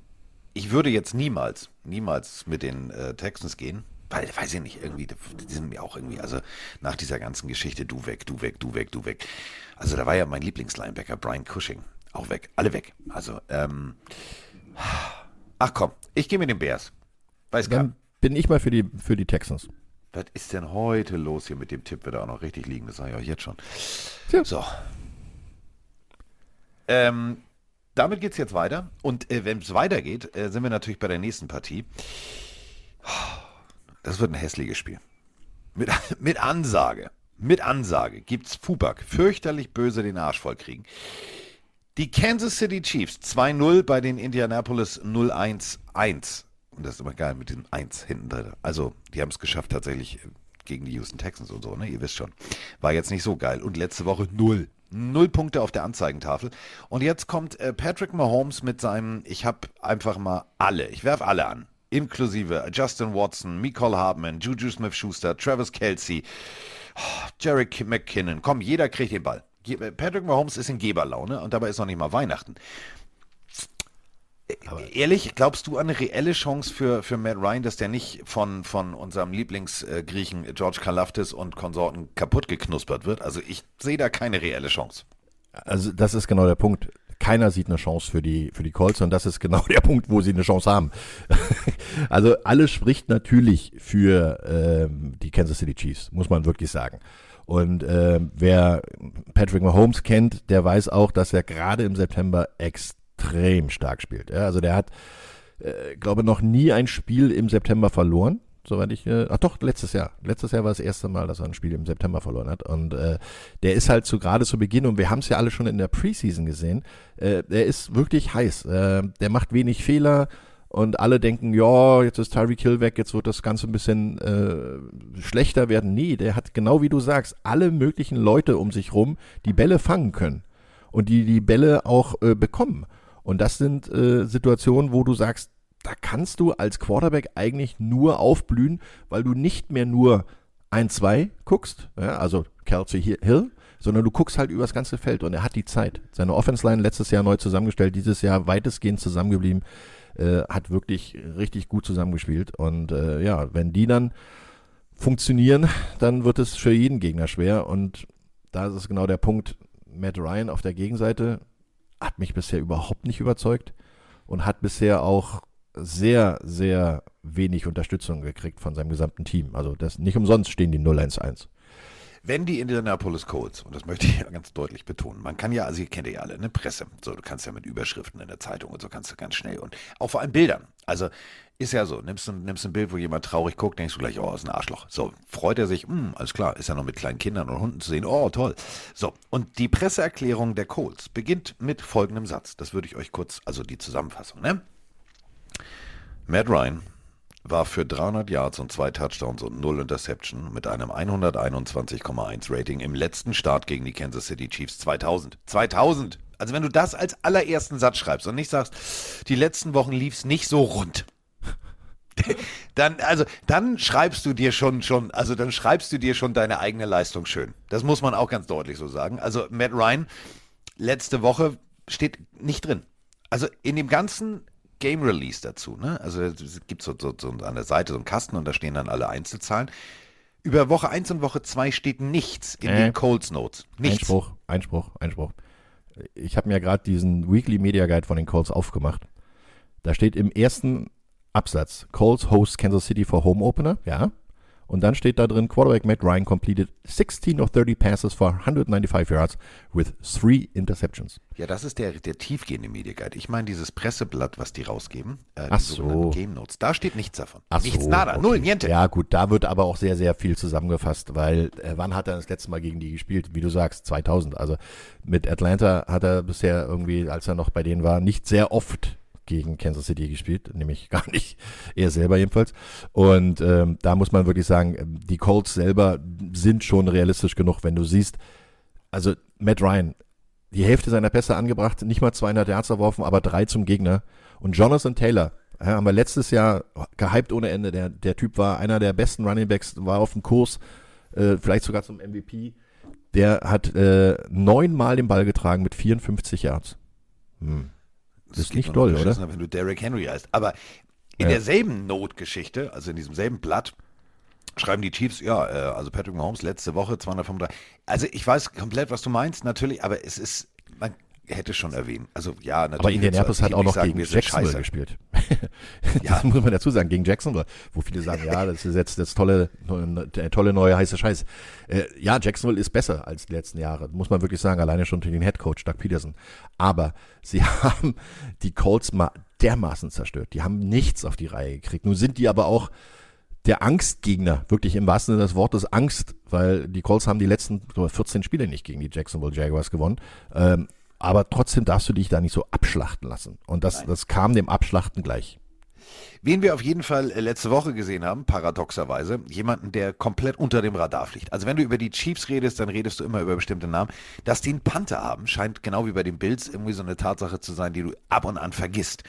ich würde jetzt niemals, niemals mit den äh, Texans gehen. Weil, weiß ich nicht, irgendwie, die sind mir auch irgendwie, also nach dieser ganzen Geschichte, du weg, du weg, du weg, du weg. Also da war ja mein Lieblingslinebacker, Brian Cushing, auch weg, alle weg. Also, ähm, ach komm, ich gehe mit den Bears. Weiß gar Dann bin ich mal für die, für die Texans. was ist denn heute los hier mit dem Tipp? Wird er auch noch richtig liegen, das sage ich euch jetzt schon. Tja. So. Ähm, damit geht es jetzt weiter. Und äh, wenn es weitergeht, äh, sind wir natürlich bei der nächsten Partie. Das wird ein hässliches Spiel. Mit, mit Ansage. Mit Ansage gibt's Fubak. Fürchterlich böse den Arsch voll kriegen. Die Kansas City Chiefs 2-0 bei den Indianapolis 0-1-1. Und das ist immer geil mit diesem 1 hinten drin. Also, die haben es geschafft tatsächlich äh, gegen die Houston Texans und so, ne? Ihr wisst schon. War jetzt nicht so geil. Und letzte Woche 0. Null Punkte auf der Anzeigentafel. Und jetzt kommt äh, Patrick Mahomes mit seinem, ich habe einfach mal alle, ich werfe alle an. Inklusive Justin Watson, Nicole Hardman, Juju Smith-Schuster, Travis Kelsey, oh, Jarek McKinnon. Komm, jeder kriegt den Ball. Patrick Mahomes ist in Geberlaune und dabei ist noch nicht mal Weihnachten. Aber Ehrlich, glaubst du an eine reelle Chance für, für Matt Ryan, dass der nicht von, von unserem Lieblingsgriechen George Kalaftis und Konsorten kaputt geknuspert wird? Also ich sehe da keine reelle Chance. Also das ist genau der Punkt. Keiner sieht eine Chance für die, für die Colts und das ist genau der Punkt, wo sie eine Chance haben. also alles spricht natürlich für ähm, die Kansas City Chiefs, muss man wirklich sagen. Und äh, wer Patrick Mahomes kennt, der weiß auch, dass er gerade im September extrem stark spielt. Ja, also der hat, äh, glaube noch nie ein Spiel im September verloren soweit ich, äh, ach doch, letztes Jahr. Letztes Jahr war das erste Mal, dass er ein Spiel im September verloren hat. Und äh, der ist halt so gerade zu Beginn, und wir haben es ja alle schon in der Preseason gesehen, äh, der ist wirklich heiß. Äh, der macht wenig Fehler, und alle denken, ja, jetzt ist Tyreek Hill weg, jetzt wird das Ganze ein bisschen äh, schlechter werden. Nee, der hat genau wie du sagst, alle möglichen Leute um sich rum, die Bälle fangen können und die die Bälle auch äh, bekommen. Und das sind äh, Situationen, wo du sagst, da kannst du als Quarterback eigentlich nur aufblühen, weil du nicht mehr nur ein, zwei guckst, ja, also Kelsey Hill, sondern du guckst halt übers ganze Feld und er hat die Zeit. Seine Offense Line letztes Jahr neu zusammengestellt, dieses Jahr weitestgehend zusammengeblieben äh, hat wirklich richtig gut zusammengespielt. Und äh, ja, wenn die dann funktionieren, dann wird es für jeden Gegner schwer. Und da ist es genau der Punkt, Matt Ryan auf der Gegenseite hat mich bisher überhaupt nicht überzeugt und hat bisher auch sehr, sehr wenig Unterstützung gekriegt von seinem gesamten Team. Also das nicht umsonst stehen die 0-1-1. Wenn die Indianapolis Colts, und das möchte ich ja ganz deutlich betonen, man kann ja, also ihr kennt ja alle, ne, Presse, so, du kannst ja mit Überschriften in der Zeitung und so kannst du ganz schnell und auch vor allem Bildern. Also ist ja so, nimmst du nimmst ein Bild, wo jemand traurig guckt, denkst du gleich, oh, ist ein Arschloch. So, freut er sich, hm, alles klar, ist ja noch mit kleinen Kindern und Hunden zu sehen, oh, toll. So, und die Presseerklärung der Colts beginnt mit folgendem Satz. Das würde ich euch kurz, also die Zusammenfassung, ne? Matt Ryan war für 300 Yards und zwei Touchdowns und null Interception mit einem 121,1 Rating im letzten Start gegen die Kansas City Chiefs 2000. 2000! Also wenn du das als allerersten Satz schreibst und nicht sagst, die letzten Wochen lief es nicht so rund, dann, also, dann schreibst du dir schon, schon, also dann schreibst du dir schon deine eigene Leistung schön. Das muss man auch ganz deutlich so sagen. Also Matt Ryan, letzte Woche steht nicht drin. Also in dem ganzen Game Release dazu. Ne? Also es gibt so, so, so an der Seite so einen Kasten und da stehen dann alle Einzelzahlen. Über Woche 1 und Woche 2 steht nichts in äh, den Colts Notes. Nichts. Einspruch, Einspruch, Einspruch. Ich habe mir gerade diesen Weekly Media Guide von den Colts aufgemacht. Da steht im ersten Absatz, Colts host Kansas City for Home Opener, ja. Und dann steht da drin, Quarterback Matt Ryan completed 16 of 30 passes for 195 yards with three interceptions. Ja, das ist der, der tiefgehende Mediaguide. Ich meine dieses Presseblatt, was die rausgeben, äh, Ach so. Game Notes. Da steht nichts davon. Ach nichts, so, nada, okay. null, niente. Ja gut, da wird aber auch sehr, sehr viel zusammengefasst, weil äh, wann hat er das letzte Mal gegen die gespielt? Wie du sagst, 2000. Also mit Atlanta hat er bisher irgendwie, als er noch bei denen war, nicht sehr oft gegen Kansas City gespielt, nämlich gar nicht, er selber jedenfalls. Und ähm, da muss man wirklich sagen, die Colts selber sind schon realistisch genug, wenn du siehst, also Matt Ryan, die Hälfte seiner Pässe angebracht, nicht mal 200 Yards erworfen, aber drei zum Gegner. Und Jonathan Taylor, ja, haben wir letztes Jahr gehypt ohne Ende. Der, der Typ war einer der besten Running Backs, war auf dem Kurs, äh, vielleicht sogar zum MVP. Der hat äh, neunmal den Ball getragen mit 54 Yards. Hm. Das ist nicht doll, oder? Wenn du Derrick Henry heißt. Aber in ja. derselben Notgeschichte, also in diesem selben Blatt, schreiben die Chiefs, ja, äh, also Patrick Mahomes letzte Woche 235. Also ich weiß komplett, was du meinst, natürlich, aber es ist, man hätte schon erwähnen. Also ja, natürlich. Aber Indianapolis hat auch noch sagen, gegen Jacksonville gespielt. das ja. muss man dazu sagen, gegen Jacksonville, wo viele sagen, ja, das ist jetzt das tolle, tolle neue heiße Scheiß. Äh, ja, Jacksonville ist besser als die letzten Jahre, muss man wirklich sagen, alleine schon durch den Head Coach Doug Peterson. Aber sie haben die Colts mal dermaßen zerstört. Die haben nichts auf die Reihe gekriegt. Nun sind die aber auch der Angstgegner, wirklich im wahrsten Sinne des Wortes Angst, weil die Colts haben die letzten 14 Spiele nicht gegen die Jacksonville Jaguars gewonnen. Ähm, aber trotzdem darfst du dich da nicht so abschlachten lassen. Und das, das kam dem Abschlachten gleich. Wen wir auf jeden Fall äh, letzte Woche gesehen haben, paradoxerweise, jemanden, der komplett unter dem Radar fliegt. Also wenn du über die Chiefs redest, dann redest du immer über bestimmte Namen. Dass die einen Panther haben, scheint genau wie bei den Bills irgendwie so eine Tatsache zu sein, die du ab und an vergisst.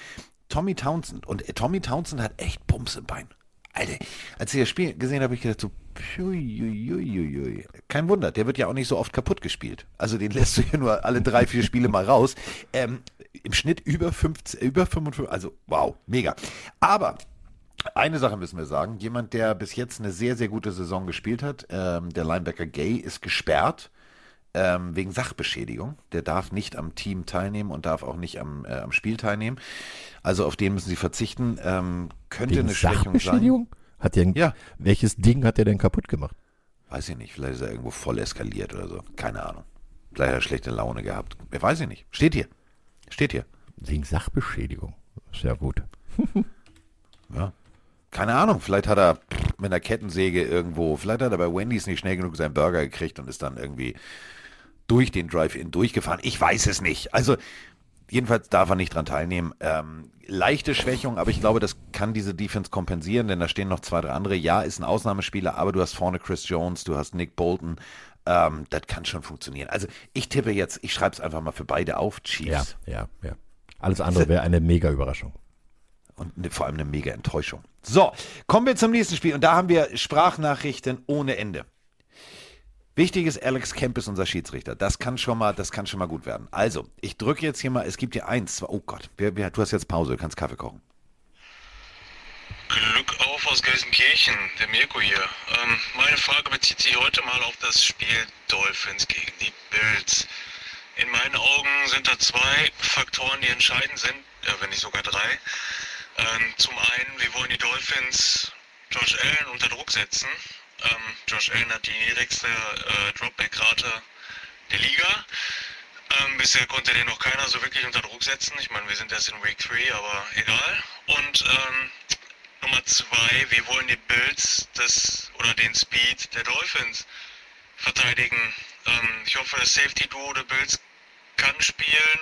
Tommy Townsend. Und äh, Tommy Townsend hat echt Pumps im Bein. Alter, als ich das Spiel gesehen habe, habe ich gedacht so, pui, kein Wunder, der wird ja auch nicht so oft kaputt gespielt. Also den lässt du ja nur alle drei, vier Spiele mal raus. Ähm, Im Schnitt über 50, über 55, also wow, mega. Aber eine Sache müssen wir sagen, jemand, der bis jetzt eine sehr, sehr gute Saison gespielt hat, ähm, der Linebacker Gay, ist gesperrt ähm, wegen Sachbeschädigung. Der darf nicht am Team teilnehmen und darf auch nicht am, äh, am Spiel teilnehmen. Also auf den müssen sie verzichten. Ähm, könnte wegen eine Schwächung sein. Hat der, ja. Welches Ding hat er denn kaputt gemacht? Weiß ich nicht. Vielleicht ist er irgendwo voll eskaliert oder so. Keine Ahnung. Vielleicht hat er schlechte Laune gehabt. Wer weiß ich nicht. Steht hier. Steht hier. Wegen Sachbeschädigung. Sehr gut. ja. Keine Ahnung. Vielleicht hat er mit einer Kettensäge irgendwo, vielleicht hat er bei Wendy's nicht schnell genug seinen Burger gekriegt und ist dann irgendwie durch den Drive-In durchgefahren. Ich weiß es nicht. Also jedenfalls darf er nicht dran teilnehmen. Ähm, leichte Schwächung, aber ich glaube, das kann diese Defense kompensieren, denn da stehen noch zwei, drei andere. Ja, ist ein Ausnahmespieler, aber du hast vorne Chris Jones, du hast Nick Bolton. Ähm, das kann schon funktionieren. Also ich tippe jetzt, ich schreibe es einfach mal für beide auf, Chiefs. Ja, ja, ja. Alles andere wäre eine mega Überraschung. Und ne, vor allem eine mega Enttäuschung. So, kommen wir zum nächsten Spiel. Und da haben wir Sprachnachrichten ohne Ende. Wichtig ist, Alex Kemp ist unser Schiedsrichter. Das kann schon mal, das kann schon mal gut werden. Also, ich drücke jetzt hier mal, es gibt hier eins, zwei, oh Gott, wer, wer, du hast jetzt Pause, du kannst Kaffee kochen. Glück auf aus Gelsenkirchen, der Mirko hier. Ähm, meine Frage bezieht sich heute mal auf das Spiel Dolphins gegen die Bills. In meinen Augen sind da zwei Faktoren, die entscheidend sind, ja, wenn nicht sogar drei. Ähm, zum einen, wir wollen die Dolphins Josh Allen unter Druck setzen ähm, Josh Allen hat die niedrigste äh, Dropback-Rate der Liga. Ähm, bisher konnte den noch keiner so wirklich unter Druck setzen. Ich meine, wir sind erst in Week 3, aber egal. Und ähm, Nummer zwei, wir wollen die Bills des, oder den Speed der Dolphins verteidigen. Ähm, ich hoffe, das Safety-Duo der Bills kann spielen.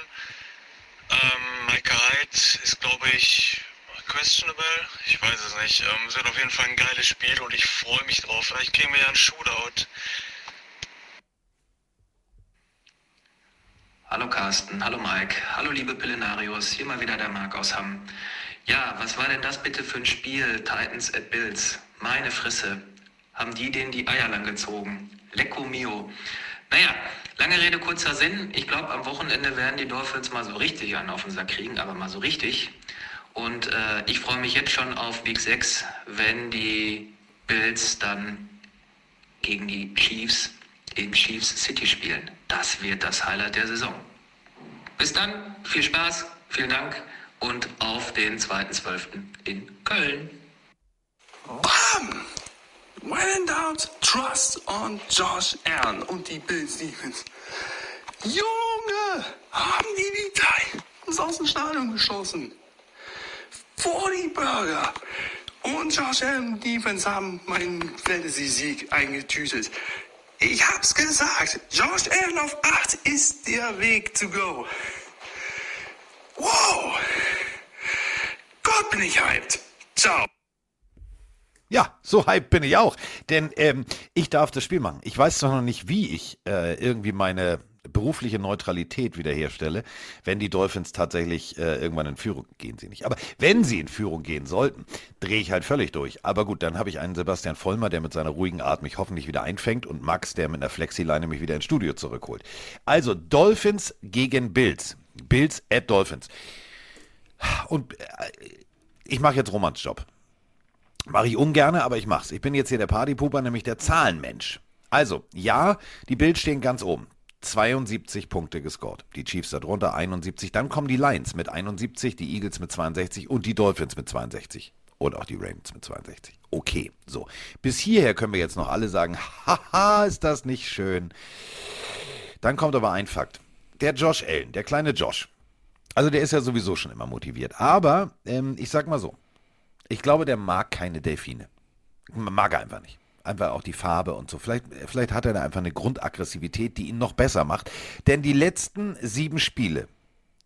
Ähm, Micah Hyde ist, glaube ich, questionable. Ich weiß es nicht. Ähm, es wird auf jeden Fall ein geiles Spiel und ich freue mich drauf. Vielleicht kriegen wir ja einen Shootout. Hallo Carsten, hallo Mike, hallo liebe Pillenarios, hier mal wieder der Marc aus Hamm. Ja, was war denn das bitte für ein Spiel, Titans at Bills? Meine Frisse, haben die denen die Eier lang gezogen? Lecco mio. Naja, lange Rede, kurzer Sinn. Ich glaube, am Wochenende werden die Dolphins mal so richtig einen auf den Sack kriegen, aber mal so richtig. Und äh, ich freue mich jetzt schon auf Week 6, wenn die Bills dann gegen die Chiefs in Chiefs City spielen. Das wird das Highlight der Saison. Bis dann, viel Spaß, vielen Dank und auf den 2.12. in Köln. Bam! When in doubt, trust on Josh Allen und die Bills Defense. Junge, haben die die Titans aus dem Stadion geschossen. 40 Burger. Und Josh Allen Defense haben meinen Fantasy-Sieg eingetütet. Ich hab's gesagt. Josh Allen auf 8 ist der Weg to go. Wow. Gott bin ich hyped. Ciao. Ja, so hyped bin ich auch. Denn ähm, ich darf das Spiel machen. Ich weiß noch nicht, wie ich äh, irgendwie meine berufliche Neutralität wiederherstelle, wenn die Dolphins tatsächlich äh, irgendwann in Führung gehen sie nicht. Aber wenn sie in Führung gehen sollten, drehe ich halt völlig durch. Aber gut, dann habe ich einen Sebastian Vollmer, der mit seiner ruhigen Art mich hoffentlich wieder einfängt und Max, der mit einer Flexileine mich wieder ins Studio zurückholt. Also Dolphins gegen Bills. Bills at Dolphins. Und äh, ich mache jetzt Romans Job. Mache ich ungerne, aber ich mach's. Ich bin jetzt hier der Partypuper, nämlich der Zahlenmensch. Also, ja, die Bills stehen ganz oben. 72 Punkte gescored. Die Chiefs darunter 71. Dann kommen die Lions mit 71, die Eagles mit 62 und die Dolphins mit 62. Und auch die Ravens mit 62. Okay, so. Bis hierher können wir jetzt noch alle sagen, haha, ist das nicht schön. Dann kommt aber ein Fakt. Der Josh Allen, der kleine Josh. Also der ist ja sowieso schon immer motiviert. Aber ähm, ich sag mal so, ich glaube, der mag keine Delfine. Mag er einfach nicht einfach auch die Farbe und so. Vielleicht, vielleicht hat er da einfach eine Grundaggressivität, die ihn noch besser macht. Denn die letzten sieben Spiele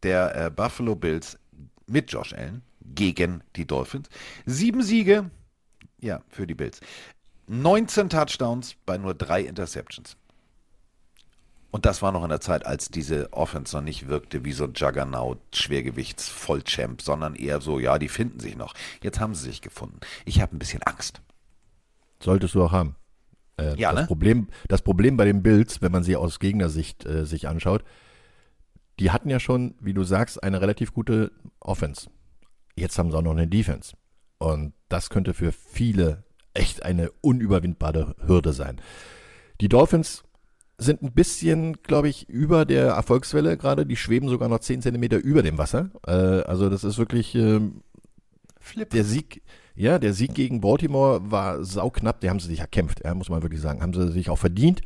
der äh, Buffalo Bills mit Josh Allen gegen die Dolphins. Sieben Siege, ja, für die Bills. 19 Touchdowns bei nur drei Interceptions. Und das war noch in der Zeit, als diese Offense noch nicht wirkte wie so ein Juggernaut, Schwergewichts-Vollchamp, sondern eher so, ja, die finden sich noch. Jetzt haben sie sich gefunden. Ich habe ein bisschen Angst. Solltest du auch haben. Äh, Ja, das, ne? Problem, das Problem bei den Bills, wenn man sie aus Gegnersicht äh, sich anschaut, die hatten ja schon, wie du sagst, eine relativ gute Offense. Jetzt haben sie auch noch eine Defense. Und das könnte für viele echt eine unüberwindbare Hürde sein. Die Dolphins sind ein bisschen, glaube ich, über der Erfolgswelle gerade. Die schweben sogar noch 10 Zentimeter über dem Wasser. Äh, also das ist wirklich ähm, der Sieg, ja, der Sieg gegen Baltimore war sauknapp. Die haben sie sich erkämpft, ja, muss man wirklich sagen. Haben sie sich auch verdient.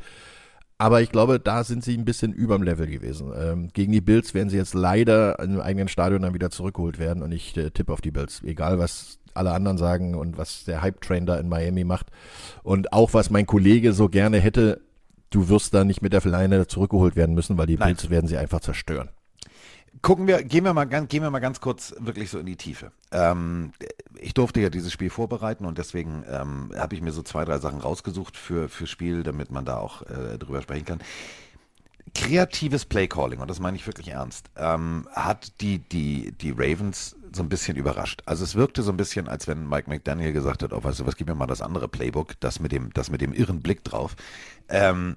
Aber ich glaube, da sind sie ein bisschen überm Level gewesen. Ähm, gegen die Bills werden sie jetzt leider im eigenen Stadion dann wieder zurückgeholt werden und ich äh, tippe auf die Bills. Egal, was alle anderen sagen und was der Hype-Train da in Miami macht. Und auch was mein Kollege so gerne hätte, du wirst da nicht mit der Leine zurückgeholt werden müssen, weil die Nein. Bills werden sie einfach zerstören. Gucken wir, gehen wir mal ganz, gehen wir mal ganz kurz wirklich so in die Tiefe. Ähm, ich durfte ja dieses Spiel vorbereiten und deswegen ähm, habe ich mir so zwei, drei Sachen rausgesucht für für Spiel, damit man da auch äh, drüber sprechen kann. Kreatives Playcalling, und das meine ich wirklich ernst, ähm, hat die, die, die Ravens so ein bisschen überrascht. Also es wirkte so ein bisschen, als wenn Mike McDaniel gesagt hat, oh, weißt du was, gib mir mal das andere Playbook, das mit dem, das mit dem irren Blick drauf. Ähm,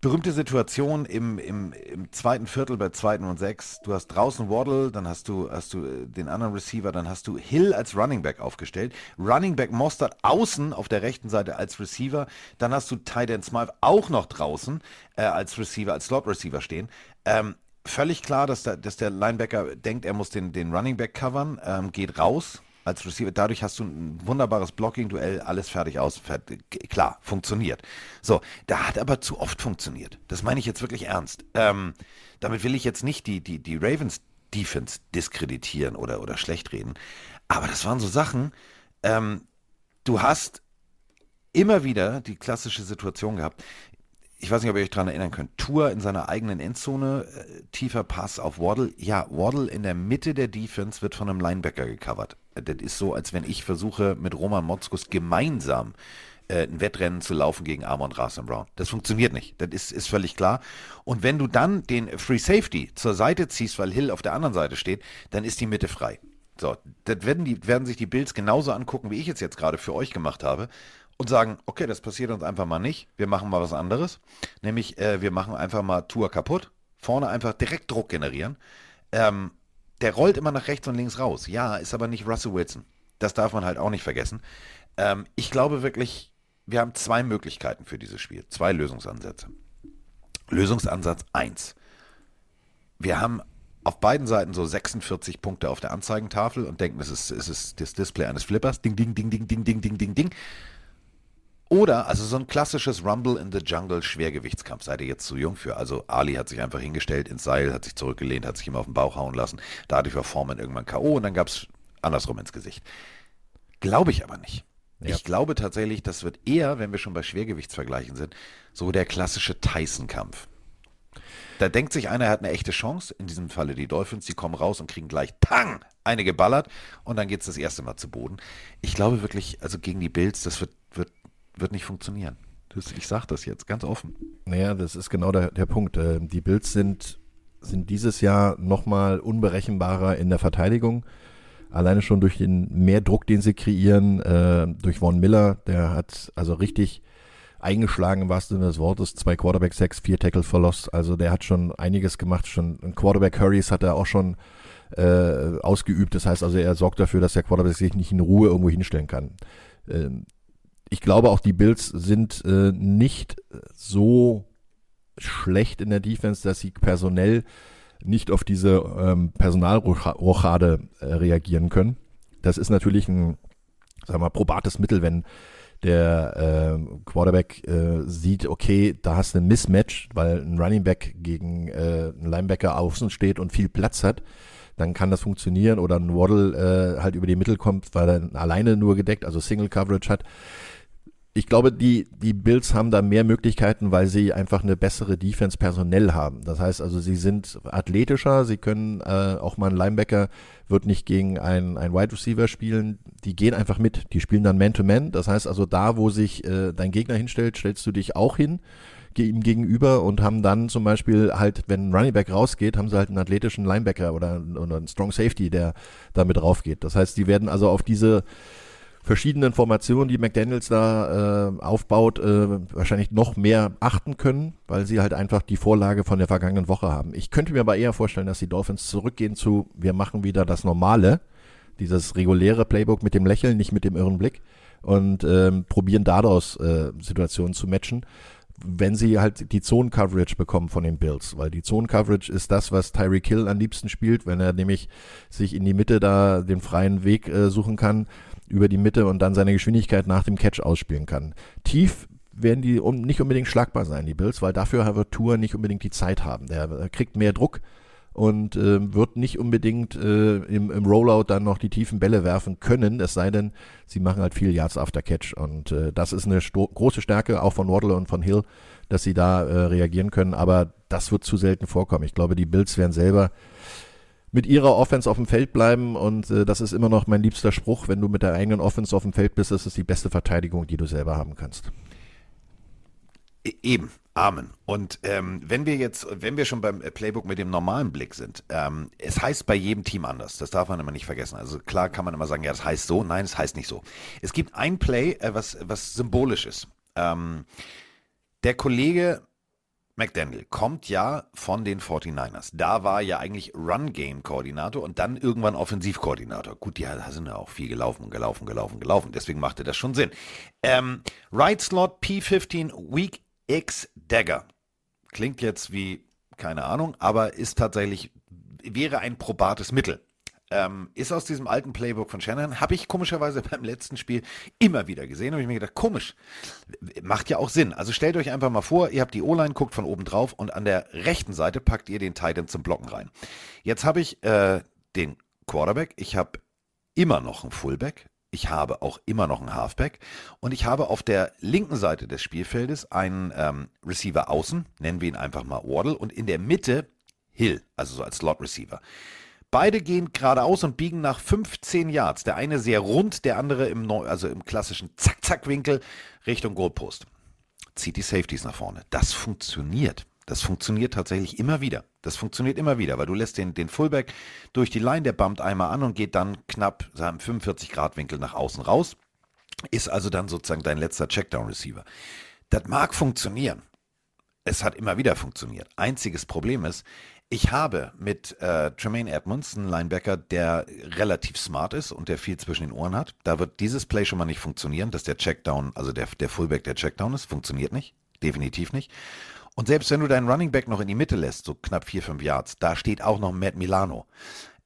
berühmte Situation im, im, im zweiten Viertel bei zweiten und sechs. Du hast draußen Waddle, dann hast du, hast du äh, den anderen Receiver, dann hast du Hill als Running Back aufgestellt. Running Back Mostert außen auf der rechten Seite als Receiver. Dann hast du Tight Smythe auch noch draußen äh, als Receiver, als Slot Receiver stehen. Ähm, völlig klar, dass der, dass der Linebacker denkt, er muss den, den Running Back covern, ähm, geht raus als Receiver. Dadurch hast du ein wunderbares Blocking-Duell, alles fertig aus. Fertig, klar, funktioniert. So, da hat aber zu oft funktioniert. Das meine ich jetzt wirklich ernst. Ähm, damit will ich jetzt nicht die, die, die Ravens Defense diskreditieren oder, oder schlecht reden. Aber das waren so Sachen, ähm, du hast immer wieder die klassische Situation gehabt. Ich weiß nicht, ob ihr euch daran erinnern könnt. Tour in seiner eigenen Endzone, äh, tiefer Pass auf Waddle. Ja, Waddle in der Mitte der Defense wird von einem Linebacker gecovert. Das ist so, als wenn ich versuche, mit Roman Motzkus gemeinsam äh, ein Wettrennen zu laufen gegen Amon Rasen Brown. Das funktioniert nicht. Das ist, ist völlig klar. Und wenn du dann den Free Safety zur Seite ziehst, weil Hill auf der anderen Seite steht, dann ist die Mitte frei. So, das werden, die, werden sich die Bills genauso angucken, wie ich es jetzt gerade für euch gemacht habe und sagen, okay, das passiert uns einfach mal nicht. Wir machen mal was anderes. Nämlich, äh, wir machen einfach mal Tour kaputt. Vorne einfach direkt Druck generieren. Ähm, der rollt immer nach rechts und links raus. Ja, ist aber nicht Russell Wilson. Das darf man halt auch nicht vergessen. Ähm, ich glaube wirklich, wir haben zwei Möglichkeiten für dieses Spiel. Zwei Lösungsansätze. Lösungsansatz 1. Wir haben auf beiden Seiten so 46 Punkte auf der Anzeigentafel und denken, es ist, es ist das Display eines Flippers. Ding, ding, ding, ding, ding, ding, ding, ding, ding. Oder, also so ein klassisches Rumble in the Jungle Schwergewichtskampf. Seid ihr jetzt zu jung für? Also Ali hat sich einfach hingestellt ins Seil, hat sich zurückgelehnt, hat sich ihm auf den Bauch hauen lassen. Dadurch war Foreman irgendwann K.O. und dann gab es andersrum ins Gesicht. Glaube ich aber nicht. Ja. Ich glaube tatsächlich, das wird eher, wenn wir schon bei Schwergewichtsvergleichen sind, so der klassische Tyson-Kampf. Da denkt sich einer, er hat eine echte Chance, in diesem Falle die Dolphins, die kommen raus und kriegen gleich Tang, eine geballert und dann geht es das erste Mal zu Boden. Ich glaube wirklich, also gegen die Bills, das wird, wird, wird nicht funktionieren. Das, ich sage das jetzt ganz offen. Naja, das ist genau der, der Punkt. Ähm, Die Bills sind, sind dieses Jahr nochmal unberechenbarer in der Verteidigung. Alleine schon durch den mehr Druck, den sie kreieren, äh, durch Von Miller, der hat also richtig eingeschlagen im wahrsten Sinne des Wortes. Zwei Quarterback-Sacks, vier Tackle verlost. Also der hat schon einiges gemacht. Schon Quarterback-Hurries hat er auch schon äh, ausgeübt. Das heißt also, er sorgt dafür, dass der Quarterback sich nicht in Ruhe irgendwo hinstellen kann. Ähm, ich glaube auch, die Bills sind äh, nicht so schlecht in der Defense, dass sie personell nicht auf diese ähm, Personalrochade äh, reagieren können. Das ist natürlich ein, sagen wir mal, probates Mittel, wenn der äh, Quarterback äh, sieht, okay, da hast du ein Mismatch, weil ein Running Back gegen äh, einen Linebacker außen steht und viel Platz hat, dann kann das funktionieren oder ein Waddle äh, halt über die Mittel kommt, weil er alleine nur gedeckt, also Single Coverage hat. Ich glaube, die, die Bills haben da mehr Möglichkeiten, weil sie einfach eine bessere Defense personell haben. Das heißt also, sie sind athletischer, sie können äh, auch mal ein Linebacker wird nicht gegen einen, einen Wide Receiver spielen. Die gehen einfach mit. Die spielen dann Man-to-Man. -Man. Das heißt also, da, wo sich äh, dein Gegner hinstellt, stellst du dich auch hin ihm gegenüber und haben dann zum Beispiel halt, wenn ein Running Back rausgeht, haben sie halt einen athletischen Linebacker oder, oder einen Strong Safety, der damit raufgeht. Das heißt, die werden also auf diese verschiedenen Formationen, die McDaniels da äh, aufbaut, äh, wahrscheinlich noch mehr achten können, weil sie halt einfach die Vorlage von der vergangenen Woche haben. Ich könnte mir aber eher vorstellen, dass die Dolphins zurückgehen zu, wir machen wieder das Normale, dieses reguläre Playbook mit dem Lächeln, nicht mit dem irren Blick und ähm, probieren daraus äh, Situationen zu matchen wenn sie halt die Zone-Coverage bekommen von den Bills, weil die Zone-Coverage ist das, was Tyreek Hill am liebsten spielt, wenn er nämlich sich in die Mitte da den freien Weg äh, suchen kann, über die Mitte und dann seine Geschwindigkeit nach dem Catch ausspielen kann. Tief werden die um, nicht unbedingt schlagbar sein, die Bills, weil dafür wird Tour nicht unbedingt die Zeit haben. Der, der kriegt mehr Druck und äh, wird nicht unbedingt äh, im, im Rollout dann noch die tiefen Bälle werfen können, es sei denn, sie machen halt viel Yards after Catch und äh, das ist eine große Stärke auch von Waddle und von Hill, dass sie da äh, reagieren können, aber das wird zu selten vorkommen. Ich glaube, die Bills werden selber mit ihrer Offense auf dem Feld bleiben und äh, das ist immer noch mein liebster Spruch, wenn du mit der eigenen Offense auf dem Feld bist, das ist die beste Verteidigung, die du selber haben kannst. E-, eben, Amen. Und ähm, wenn wir jetzt, wenn wir schon beim Playbook mit dem normalen Blick sind, ähm, es heißt bei jedem Team anders. Das darf man immer nicht vergessen. Also klar kann man immer sagen, ja, das heißt so. Nein, es heißt nicht so. Es gibt ein Play, äh, was, was symbolisch ist. Ähm, der Kollege McDaniel kommt ja von den 49ers. Da war ja eigentlich Run-Game-Koordinator und dann irgendwann Offensivkoordinator. Gut, die sind ja auch viel gelaufen, gelaufen, gelaufen, gelaufen. Deswegen machte das schon Sinn. Ähm, right Slot P15 Week X Dagger. Klingt jetzt wie, keine Ahnung, aber ist tatsächlich, wäre ein probates Mittel. Ähm, ist aus diesem alten Playbook von Shannon, habe ich komischerweise beim letzten Spiel immer wieder gesehen. Habe ich mir gedacht, komisch, macht ja auch Sinn. Also stellt euch einfach mal vor, ihr habt die O-Line, guckt von oben drauf und an der rechten Seite packt ihr den Titan zum Blocken rein. Jetzt habe ich äh, den Quarterback, ich habe immer noch einen Fullback, ich habe auch immer noch einen Halfback und ich habe auf der linken Seite des Spielfeldes einen ähm, Receiver außen, nennen wir ihn einfach mal Waddle, und in der Mitte Hill, also so als Slot Receiver. Beide gehen geradeaus und biegen nach 15 Yards. Der eine sehr rund, der andere im, Neu also im klassischen Zack-Zack-Winkel Richtung Goalpost. Zieht die Safeties nach vorne. Das funktioniert. Das funktioniert tatsächlich immer wieder. Das funktioniert immer wieder, weil du lässt den, den Fullback durch die Line, der bumpt einmal an und geht dann knapp im 45-Grad-Winkel nach außen raus. Ist also dann sozusagen dein letzter Checkdown-Receiver. Das mag funktionieren. Es hat immer wieder funktioniert. Einziges Problem ist, ich habe mit äh, Tremaine Edmonds einen Linebacker, der relativ smart ist und der viel zwischen den Ohren hat. Da wird dieses Play schon mal nicht funktionieren, dass der Checkdown, also der, der Fullback der Checkdown ist. Funktioniert nicht. Definitiv nicht. Und selbst wenn du deinen Running Back noch in die Mitte lässt, so knapp 4, 5 Yards, da steht auch noch Matt Milano.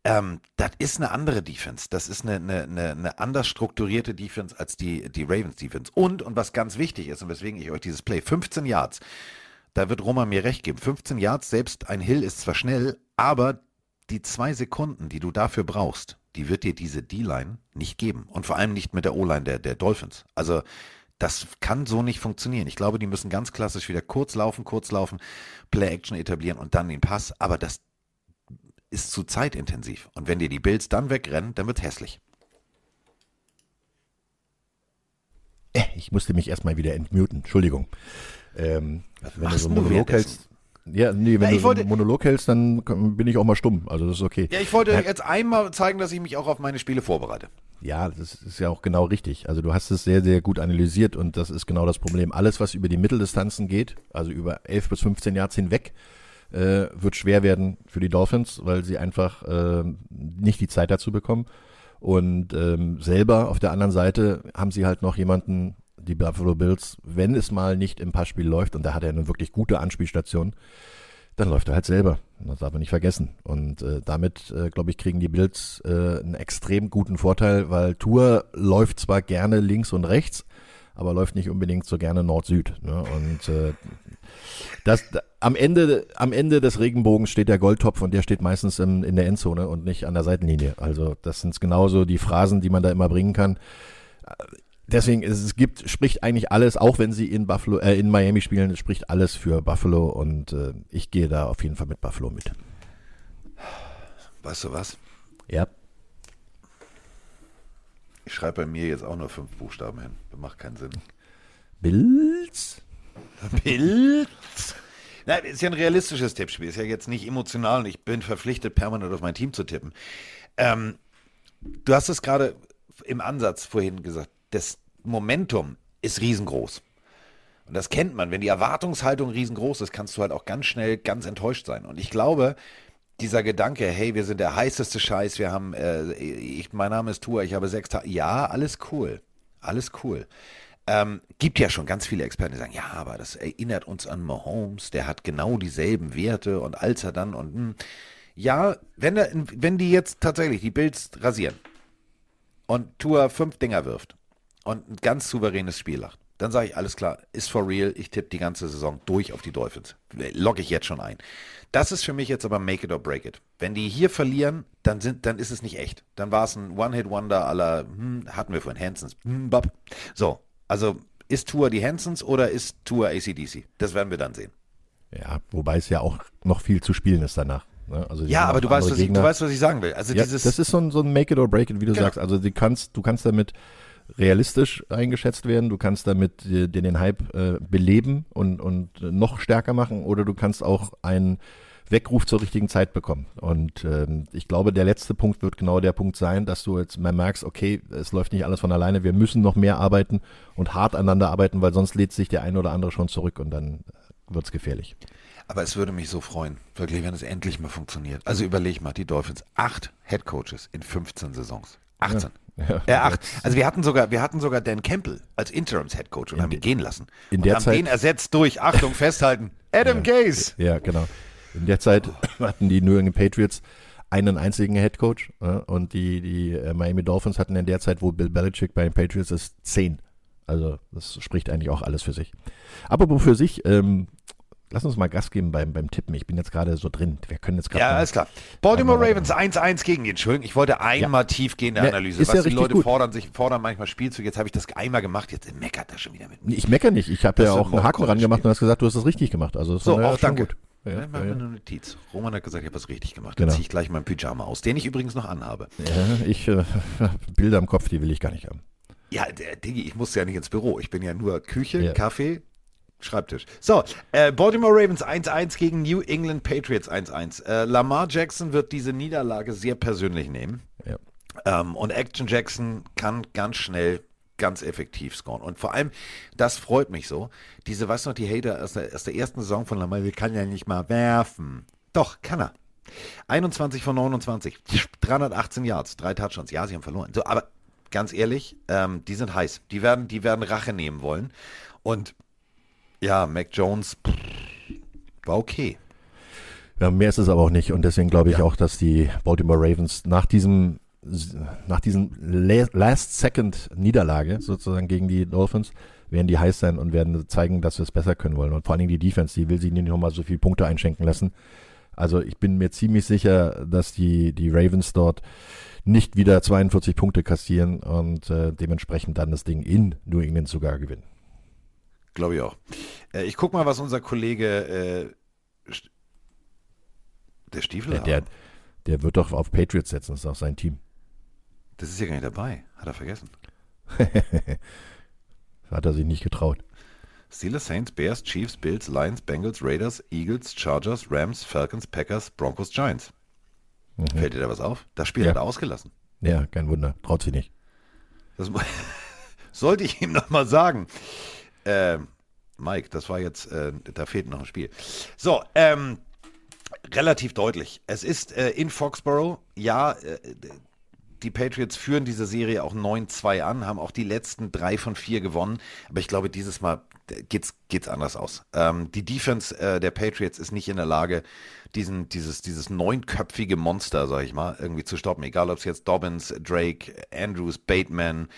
Ähm, das ist eine andere Defense. Das ist eine, eine, eine, eine anders strukturierte Defense als die, die Ravens Defense. Und, und was ganz wichtig ist und weswegen ich euch dieses Play 15 Yards da wird Roma mir recht geben. 15 Yards, selbst ein Hill ist zwar schnell, aber die zwei Sekunden, die du dafür brauchst, die wird dir diese D-Line nicht geben. Und vor allem nicht mit der O-Line der, der Dolphins. Also das kann so nicht funktionieren. Ich glaube, die müssen ganz klassisch wieder kurz laufen, kurz laufen, Play-Action etablieren und dann den Pass. Aber das ist zu zeitintensiv. Und wenn dir die Bills dann wegrennen, dann wird es hässlich. Ich musste mich erstmal wieder entmuten. Entschuldigung. Ähm, wenn du so einen Monolog hältst. Ja, nee, wenn ja, du so einen Monolog hältst, dann bin ich auch mal stumm. Also das ist okay. Ja, ich wollte ja. jetzt einmal zeigen, dass ich mich auch auf meine Spiele vorbereite. Ja, das ist ja auch genau richtig. Also du hast es sehr, sehr gut analysiert und das ist genau das Problem. Alles, was über die Mitteldistanzen geht, also über 11 bis 15 Yards hinweg, äh, wird schwer werden für die Dolphins, weil sie einfach äh, nicht die Zeit dazu bekommen. Und ähm, selber auf der anderen Seite haben sie halt noch jemanden, die Buffalo Bills, wenn es mal nicht im Passspiel läuft, und da hat er eine wirklich gute Anspielstation, dann läuft er halt selber. Das darf man nicht vergessen. Und äh, damit, äh, glaube ich, kriegen die Bills äh, einen extrem guten Vorteil, weil Tour läuft zwar gerne links und rechts, aber läuft nicht unbedingt so gerne Nord-Süd. Ne? Und äh, das, da, am, Ende, am Ende des Regenbogens steht der Goldtopf und der steht meistens im, in der Endzone und nicht an der Seitenlinie. Also das sind genauso die Phrasen, die man da immer bringen kann deswegen, es, es gibt, spricht eigentlich alles, auch wenn sie in Buffalo, äh, in Miami spielen, spricht alles für Buffalo und äh, ich gehe da auf jeden Fall mit Buffalo mit. Weißt du was? Ja. Ich schreibe bei mir jetzt auch nur fünf Buchstaben hin. Das macht keinen Sinn. Bills? Pilz? Nein, ist ja ein realistisches Tippspiel. Ist ja jetzt nicht emotional und ich bin verpflichtet, permanent auf mein Team zu tippen. Ähm, du hast es gerade im Ansatz vorhin gesagt. Das Momentum ist riesengroß. Und das kennt man. Wenn die Erwartungshaltung riesengroß ist, kannst du halt auch ganz schnell ganz enttäuscht sein. Und ich glaube, dieser Gedanke, hey, wir sind der heißeste Scheiß, wir haben, äh, ich, mein Name ist Tua, ich habe sechs Tage. Ja, alles cool. Alles cool. Ähm, gibt ja schon ganz viele Experten, die sagen, ja, aber das erinnert uns an Mahomes, der hat genau dieselben Werte und als er dann und hm. ja, wenn, wenn die jetzt tatsächlich die Bills rasieren und Tua fünf Dinger wirft und ein ganz souveränes Spiel macht, dann sage ich, alles klar, ist for real, ich tippe die ganze Saison durch auf die Dolphins. Logge ich jetzt schon ein. Das ist für mich jetzt aber make it or break it. Wenn die hier verlieren, dann, sind, dann ist es nicht echt. Dann war es ein One-Hit-Wonder aller, hm, hatten wir vorhin, Hansons, hm, bab. So, also ist Tour die Hansons oder ist Tour ACDC? Das werden wir dann sehen. Ja, wobei es ja auch noch viel zu spielen ist danach. Ne? Also ja, aber du weißt, was ich, du weißt, was ich sagen will. Also ja, dieses das ist so ein, so ein Make it or break it, wie du genau. sagst. Also du kannst, du kannst damit realistisch eingeschätzt werden, du kannst damit den, den Hype äh, beleben und, und noch stärker machen oder du kannst auch einen Weckruf zur richtigen Zeit bekommen. Und ähm, ich glaube, der letzte Punkt wird genau der Punkt sein, dass du jetzt mal merkst, okay, es läuft nicht alles von alleine, wir müssen noch mehr arbeiten und hart aneinander arbeiten, weil sonst lädt sich der eine oder andere schon zurück und dann wird es gefährlich. Aber es würde mich so freuen, wirklich, wenn es endlich mal funktioniert. Also überleg mal, die Dolphins, acht Head Coaches in 15 Saisons. 18. Ja, ja. Äh, acht. Also wir hatten sogar, wir hatten sogar Dan Campbell als Interims Head Coach und in haben ihn gehen lassen. In und der haben Zeit, den ersetzt durch, Achtung, festhalten, Adam ja, Gaze. Ja, genau. In der Zeit hatten die New England Patriots einen einzigen Head Coach und die, die äh, Miami Dolphins hatten in der Zeit, wo Bill Belichick bei den Patriots ist, zehn. Also das spricht eigentlich auch alles für sich. Aber für sich, ähm, lass uns mal Gas geben beim, beim Tippen. Ich bin jetzt gerade so drin. Wir können jetzt gerade. Ja, alles klar. Baltimore Ravens 1-1 gegen die. Entschuldigung, ich wollte einmal ja. tief gehen in der Analyse. Ist Was ja die Leute gut. fordern sich fordern manchmal Spielzug. Jetzt habe ich das einmal gemacht. Jetzt meckert er schon wieder mit mir. Ich meckere nicht. Ich habe ja auch einen Haken ran gemacht und hast gesagt, du hast das richtig gemacht. Also so, auch danke. Gut. Ja, ja, machen wir eine Notiz. Roman hat gesagt, ich habe was richtig gemacht. Dann genau. ziehe ich gleich meinen Pyjama aus, den ich übrigens noch anhabe. Ja, ich äh, Bilder im Kopf, die will ich gar nicht haben. Ja, Diggi, ich muss ja nicht ins Büro. Ich bin ja nur Küche, ja. Kaffee, Schreibtisch. So, äh, Baltimore Ravens 1-1 gegen New England Patriots 1-1. Äh, Lamar Jackson wird diese Niederlage sehr persönlich nehmen. Ja. Ähm, und Action Jackson kann ganz schnell ganz effektiv scoren. Und vor allem, das freut mich so, diese, weißt du noch, die Hater aus der, aus der ersten Saison von Lamar, wir kann ja nicht mal werfen. Doch, kann er. 21 von 29, 318 Yards, drei Touchdowns. Ja, sie haben verloren. So, aber ganz ehrlich, ähm, die sind heiß. Die werden, die werden Rache nehmen wollen. Und ja, Mac Jones pff, war okay. Ja, mehr ist es aber auch nicht. Und deswegen glaube ich ja. auch, dass die Baltimore Ravens nach diesem nach diesem Last-Second-Niederlage sozusagen gegen die Dolphins werden die heiß sein und werden zeigen, dass wir es besser können wollen. Und vor allen Dingen die Defense, die will sich nicht nochmal so viele Punkte einschenken lassen. Also ich bin mir ziemlich sicher, dass die, die Ravens dort nicht wieder 42 Punkte kassieren und äh, dementsprechend dann das Ding in New England sogar gewinnen. Glaube ich auch. Äh, ich gucke mal, was unser Kollege äh, der Stiefel der, der, der wird doch auf Patriots setzen, das ist auch sein Team. Das ist ja gar nicht dabei. Hat er vergessen. Hat er sich nicht getraut. Steelers, Saints, Bears, Chiefs, Bills, Lions, Bengals, Raiders, Eagles, Chargers, Rams, Falcons, Packers, Broncos, Giants. Mhm. Fällt dir da was auf? Das Spiel ja. hat er ausgelassen. Ja, kein Wunder. Traut sich nicht. Das sollte ich ihm nochmal sagen. Äh, Mike, das war jetzt, äh, da fehlt noch ein Spiel. So, ähm, relativ deutlich. Es ist äh, in Foxborough, ja, äh, die Patriots führen diese Serie auch 9-2 an, haben auch die letzten drei von vier gewonnen. Aber ich glaube, dieses Mal geht's, geht's anders aus. Ähm, die Defense äh, der Patriots ist nicht in der Lage, diesen, dieses, dieses neunköpfige Monster, sag ich mal, irgendwie zu stoppen. Egal, ob es jetzt Dobbins, Drake, Andrews, Bateman,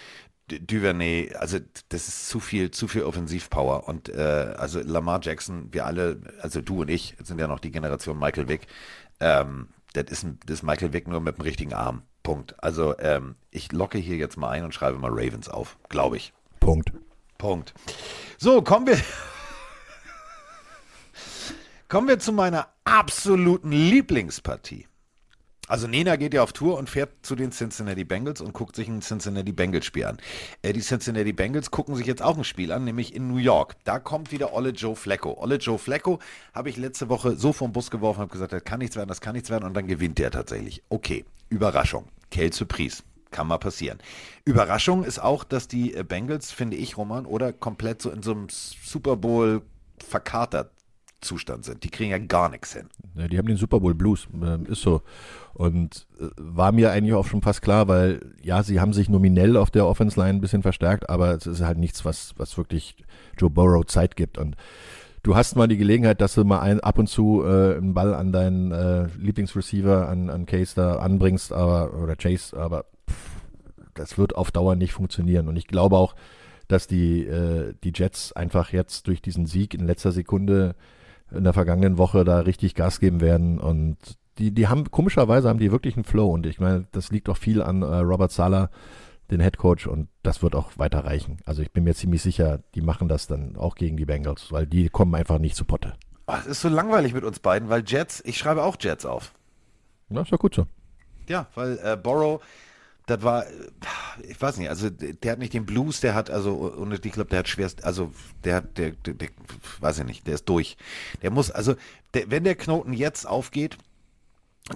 Duvernay, also das ist zu viel, zu viel Offensivpower. Und äh, also Lamar Jackson, wir alle, also du und ich, sind ja noch die Generation Michael Vick. Ähm, das ist, das ist Michael Vick nur mit dem richtigen Arm Punkt. Also ähm, ich locke hier jetzt mal ein und schreibe mal Ravens auf, glaube ich. Punkt. Punkt. So, kommen wir. kommen wir zu meiner absoluten Lieblingspartie. Also Nena geht ja auf Tour und fährt zu den Cincinnati Bengals und guckt sich ein Cincinnati Bengals Spiel an. Äh, die Cincinnati Bengals gucken sich jetzt auch ein Spiel an, nämlich in New York. Da kommt wieder Olle Joe Flacco. Olle Joe Flacco habe ich letzte Woche so vom Bus geworfen, habe gesagt, das kann nichts werden, das kann nichts werden und dann gewinnt der tatsächlich. Okay, Überraschung. Quelle Surprise. Kann mal passieren. Überraschung ist auch, dass die äh, Bengals, finde ich, Roman, oder komplett so in so einem Super Bowl verkatert Zustand sind. Die kriegen ja gar nichts hin. Ja, die haben den Super Bowl Blues, äh, ist so. Und äh, war mir eigentlich auch schon fast klar, weil ja, sie haben sich nominell auf der Offense Line ein bisschen verstärkt, aber es ist halt nichts, was, was wirklich Joe Burrow Zeit gibt. Und du hast mal die Gelegenheit, dass du mal ein, ab und zu äh, einen Ball an deinen äh, Lieblingsreceiver, an, an Case da anbringst, aber, oder Chase, aber pff, das wird auf Dauer nicht funktionieren. Und ich glaube auch, dass die, äh, die Jets einfach jetzt durch diesen Sieg in letzter Sekunde in der vergangenen Woche da richtig Gas geben werden und die, die haben, komischerweise haben die wirklich einen Flow und ich meine, das liegt auch viel an äh, Robert Sala, den Head Coach und das wird auch weiter reichen. Also ich bin mir ziemlich sicher, die machen das dann auch gegen die Bengals, weil die kommen einfach nicht zu Potte. Ach, es ist so langweilig mit uns beiden, weil Jets, ich schreibe auch Jets auf. Na, ist doch gut so. Ja, weil äh, Borrow, das war, ich weiß nicht, also der hat nicht den Blues, der hat, also, und ich glaube, der hat schwerst, also der hat, der, der, der, weiß ich nicht, der ist durch. Der muss, also, der, wenn der Knoten jetzt aufgeht,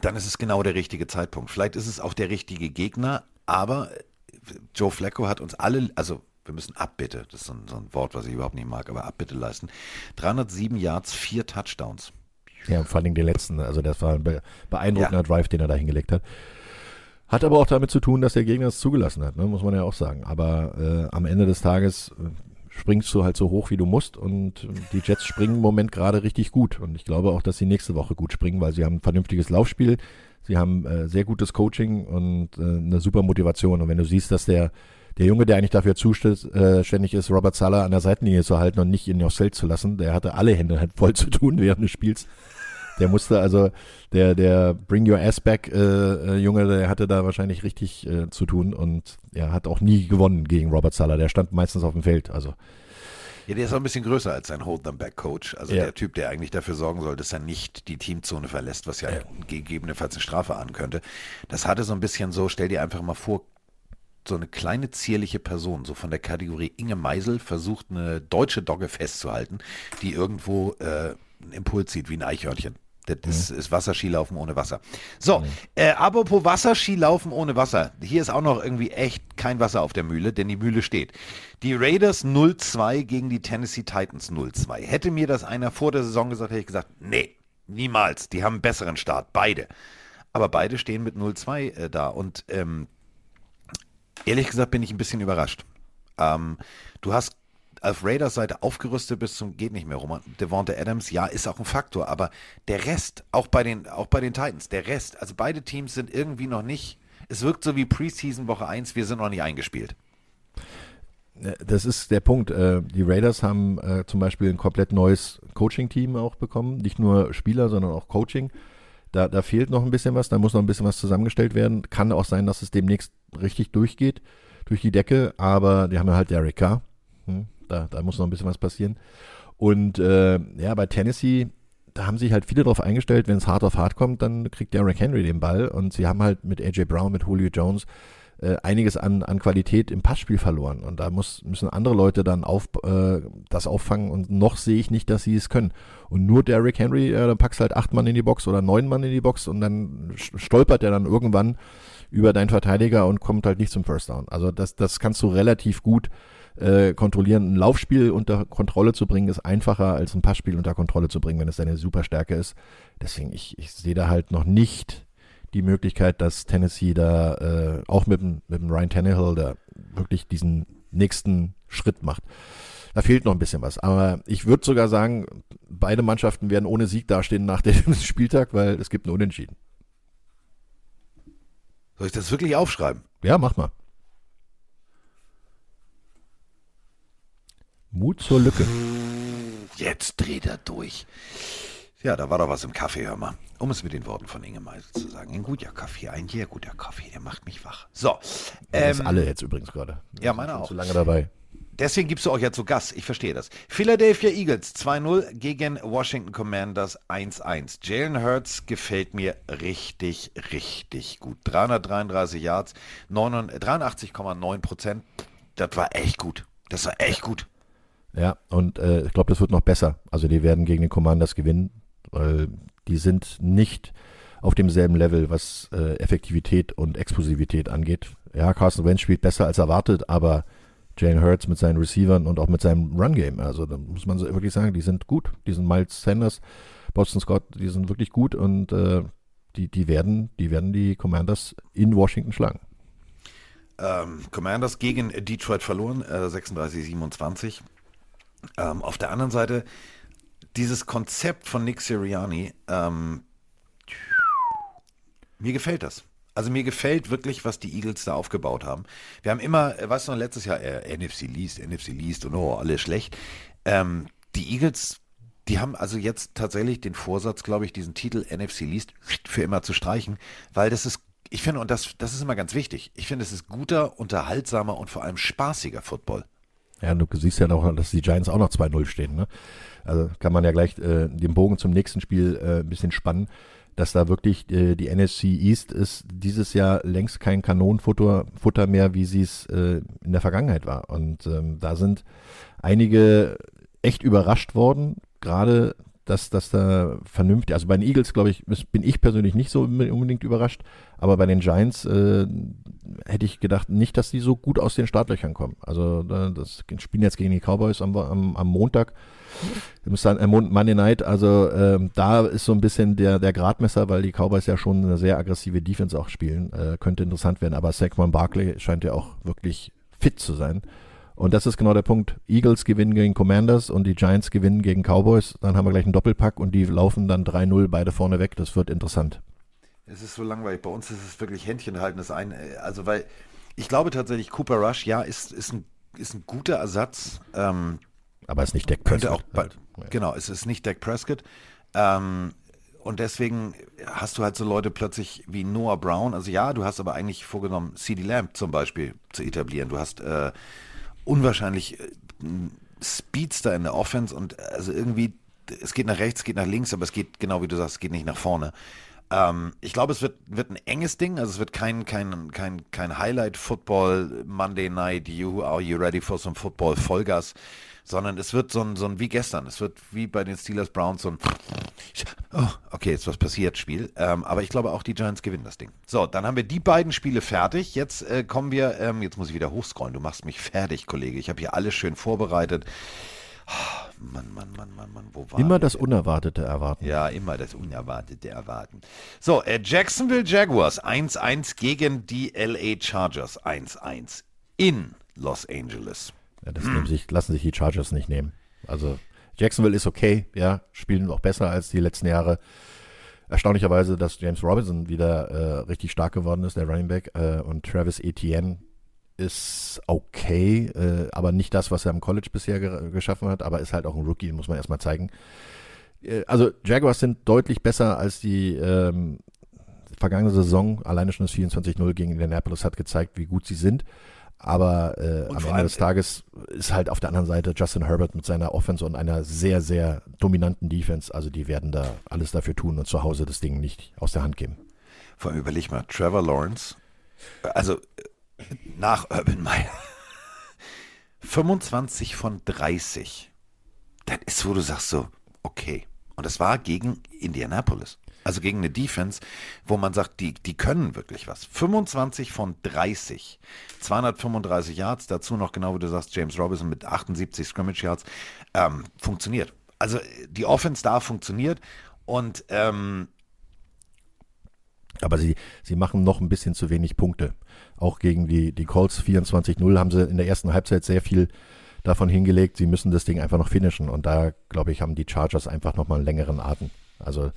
dann ist es genau der richtige Zeitpunkt. Vielleicht ist es auch der richtige Gegner, aber Joe Flacco hat uns alle, also wir müssen Abbitte, das ist so ein, so ein, Wort, was ich überhaupt nicht mag, aber Abbitte leisten. 307 Yards, vier Touchdowns. Ja, vor allem den letzten, also das war ein beeindruckender ja. Drive, den er da hingelegt hat. Hat aber auch damit zu tun, dass der Gegner es zugelassen hat, ne? muss man ja auch sagen. Aber äh, am Ende des Tages äh, springst du halt so hoch, wie du musst. Und die Jets springen im Moment gerade richtig gut. Und ich glaube auch, dass sie nächste Woche gut springen, weil sie haben ein vernünftiges Laufspiel. Sie haben äh, sehr gutes Coaching und äh, eine super Motivation. Und wenn du siehst, dass der, der Junge, der eigentlich dafür zuständig ist, Robert Sala an der Seitenlinie zu halten und nicht aufs Feld zu lassen, der hatte alle Hände halt voll zu tun während des Spiels. Der musste also, der, der Bring Your Ass Back äh, äh, Junge, der hatte da wahrscheinlich richtig äh, zu tun und er hat auch nie gewonnen gegen Robert Sala. Der stand meistens auf dem Feld. Also ja, der ist auch ein bisschen größer als sein Hold Them Back Coach. Also ja. der Typ, der eigentlich dafür sorgen soll, dass er nicht die Teamzone verlässt, was ja, ja. gegebenenfalls eine Strafe an könnte. Das hatte so ein bisschen so, stell dir einfach mal vor, so eine kleine zierliche Person, so von der Kategorie Inge Meisel, versucht eine deutsche Dogge festzuhalten, die irgendwo äh, einen Impuls zieht, wie ein Eichhörnchen. Das mhm. ist, Wasserskilaufen ohne Wasser. So, mhm. äh, apropos Wasserskilaufen ohne Wasser. Hier ist auch noch irgendwie echt kein Wasser auf der Mühle, denn die Mühle steht. Die Raiders 0-2 gegen die Tennessee Titans 0-2. Hätte mir das einer vor der Saison gesagt, hätte ich gesagt, nee, niemals. Die haben einen besseren Start, beide. Aber beide stehen mit 0-2 äh, da. Und ähm, ehrlich gesagt bin ich ein bisschen überrascht. Ähm, du hast auf Raiders Seite aufgerüstet bis zum geht nicht mehr rum. Devonta Adams, ja, ist auch ein Faktor, aber der Rest, auch bei den, auch bei den Titans, der Rest, also beide Teams sind irgendwie noch nicht, es wirkt so wie Preseason Woche 1, wir sind noch nicht eingespielt. Das ist der Punkt. Äh, die Raiders haben äh, zum Beispiel ein komplett neues Coaching-Team auch bekommen. Nicht nur Spieler, sondern auch Coaching. Da, da fehlt noch ein bisschen was, da muss noch ein bisschen was zusammengestellt werden. Kann auch sein, dass es demnächst richtig durchgeht, durch die Decke, aber die haben ja halt Derek Carr. Da, da muss noch ein bisschen was passieren. Und äh, ja, bei Tennessee, da haben sich halt viele darauf eingestellt, wenn es hart auf hart kommt, dann kriegt Derrick Henry den Ball. Und sie haben halt mit AJ Brown, mit Julio Jones äh, einiges an, an Qualität im Passspiel verloren. Und da muss, müssen andere Leute dann auf, äh, das auffangen. Und noch sehe ich nicht, dass sie es können. Und nur Derrick Henry, äh, dann packst halt acht Mann in die Box oder neun Mann in die Box und dann stolpert er dann irgendwann über deinen Verteidiger und kommt halt nicht zum First Down. Also das, das kannst du relativ gut äh, kontrollieren. Ein Laufspiel unter Kontrolle zu bringen, ist einfacher als ein Passspiel unter Kontrolle zu bringen, wenn es deine Superstärke ist. Deswegen, ich, ich sehe da halt noch nicht die Möglichkeit, dass Tennessee da äh, auch mit dem, mit dem Ryan Tannehill da wirklich diesen nächsten Schritt macht. Da fehlt noch ein bisschen was. Aber ich würde sogar sagen, beide Mannschaften werden ohne Sieg dastehen nach dem Spieltag, weil es gibt einen Unentschieden. Soll ich das wirklich aufschreiben? Ja, mach mal. Mut zur Lücke. Jetzt dreht er durch. Ja, da war doch was im Kaffee, hör mal. Um es mit den Worten von Inge Meisel zu sagen. Ein guter Kaffee, ein sehr guter Kaffee, der macht mich wach. So. das Ähm, alle jetzt übrigens gerade. ja, meine Schon auch. Zu lange dabei. Deswegen gibst du auch jetzt so Gas. Ich verstehe das. Philadelphia Eagles 2-0 gegen Washington Commanders 1-1. Jalen Hurts gefällt mir richtig, richtig gut. 333 Yards, 89 83,9 Prozent. Das war echt gut. Das war echt gut. Ja, und äh, ich glaube, das wird noch besser. Also die werden gegen den Commanders gewinnen, weil die sind nicht auf demselben Level, was äh, Effektivität und Explosivität angeht. Ja, Carson Wentz spielt besser als erwartet, aber Jalen Hurts mit seinen Receivern und auch mit seinem Run-Game, also da muss man so wirklich sagen, die sind gut. Die sind Miles Sanders, Boston Scott, die sind wirklich gut und äh, die, die, werden, die werden die Commanders in Washington schlagen. Ähm, Commanders gegen Detroit verloren, äh, 36-27. Ähm, auf der anderen Seite, dieses Konzept von Nick Sirianni, ähm, mir gefällt das. Also mir gefällt wirklich, was die Eagles da aufgebaut haben. Wir haben immer, äh, weißt du noch, letztes Jahr äh, NFC liest, NFC liest und oh, alles schlecht. Ähm, die Eagles, die haben also jetzt tatsächlich den Vorsatz, glaube ich, diesen Titel NFC liest für immer zu streichen, weil das ist, ich finde, und das, das ist immer ganz wichtig, ich finde, es ist guter, unterhaltsamer und vor allem spaßiger Football. Ja, du siehst ja noch, dass die Giants auch noch 2-0 stehen. Ne? Also kann man ja gleich äh, den Bogen zum nächsten Spiel äh, ein bisschen spannen, dass da wirklich äh, die NFC East ist dieses Jahr längst kein Kanonenfutter Futter mehr, wie sie es äh, in der Vergangenheit war. Und ähm, da sind einige echt überrascht worden, gerade dass das da vernünftig, also bei den Eagles, glaube ich, bin ich persönlich nicht so unbedingt überrascht, aber bei den Giants äh, hätte ich gedacht, nicht, dass die so gut aus den Startlöchern kommen. Also äh, das spielen jetzt gegen die Cowboys am, am, am Montag. Dann Mon- Monday Night, also ähm, da ist so ein bisschen der, der Gradmesser, weil die Cowboys ja schon eine sehr aggressive Defense auch spielen. Äh, könnte interessant werden, aber Saquon Barkley scheint ja auch wirklich fit zu sein. Und das ist genau der Punkt. Eagles gewinnen gegen Commanders und die Giants gewinnen gegen Cowboys. Dann haben wir gleich einen Doppelpack und die laufen dann 3-0 beide vorne weg. Das wird interessant. Es ist so langweilig. Bei uns ist es wirklich Händchen halten. Das ein, äh, also weil ich glaube tatsächlich, Cooper Rush, ja, ist, ist, ein, ist ein guter Ersatz. Ähm, Aber es ist nicht Dak könnte auch Prescott bei, halt. Genau, es ist nicht Dak Prescott. Ähm, und deswegen hast du halt so Leute plötzlich wie Noah Brown. Also ja, du hast aber eigentlich vorgenommen, CD Lamb zum Beispiel zu etablieren. Du hast äh, unwahrscheinlich äh, Speedster in der Offense und äh, also irgendwie, es geht nach rechts, es geht nach links, aber es geht, genau wie du sagst, es geht nicht nach vorne. Ähm, ich glaube, es wird, wird ein enges Ding, also es wird kein, kein, kein, kein Highlight-Football, Monday Night, you, are you ready for some Football, Vollgas, sondern es wird so ein, so ein wie gestern, es wird wie bei den Steelers Browns so ein, oh, okay, jetzt was passiert, Spiel. Ähm, aber ich glaube auch die Giants gewinnen das Ding. So, dann haben wir die beiden Spiele fertig. Jetzt äh, kommen wir, ähm, jetzt muss ich wieder hochscrollen, du machst mich fertig, Kollege. Ich habe hier alles schön vorbereitet. Mann, Mann, Mann, Mann, Mann, wo war Immer das denn? Unerwartete erwarten. Ja, immer das Unerwartete erwarten. So, äh, Jacksonville Jaguars 1-1 gegen die LA Chargers 1-1 in Los Angeles. Ja, das nehmen sich, lassen sich die Chargers nicht nehmen. Also Jacksonville ist okay, ja, spielen auch besser als die letzten Jahre. Erstaunlicherweise, dass James Robinson wieder äh, richtig stark geworden ist, der Running Back, äh, und Travis Etienne ist okay, äh, aber nicht das, was er im College bisher ge geschaffen hat, aber ist halt auch ein Rookie, muss man erstmal zeigen. Äh, also Jaguars sind deutlich besser als die ähm, vergangene Saison. Alleine schon das 24-0 gegen Indianapolis hat gezeigt, wie gut sie sind. Aber äh, am Ende des Tages ist halt auf der anderen Seite Justin Herbert mit seiner Offense und einer sehr, sehr dominanten Defense. Also die werden da alles dafür tun und zu Hause das Ding nicht aus der Hand geben. Vor allem überleg mal, Trevor Lawrence, also äh, nach Urban Meyer, 25 von 30. Das ist, wo du sagst so, okay. Und das war gegen Indianapolis. Also gegen eine Defense, wo man sagt, die, die können wirklich was. 25 von 30. 235 Yards, dazu noch genau wie du sagst, James Robinson mit 78 Scrimmage Yards. Ähm, funktioniert. Also die Offense da funktioniert. Und ähm, Aber sie, sie machen noch ein bisschen zu wenig Punkte. Auch gegen die, die Colts 24-0 haben sie in der ersten Halbzeit sehr viel davon hingelegt. Sie müssen das Ding einfach noch finishen. Und da, glaube ich, haben die Chargers einfach nochmal einen längeren Atem. Also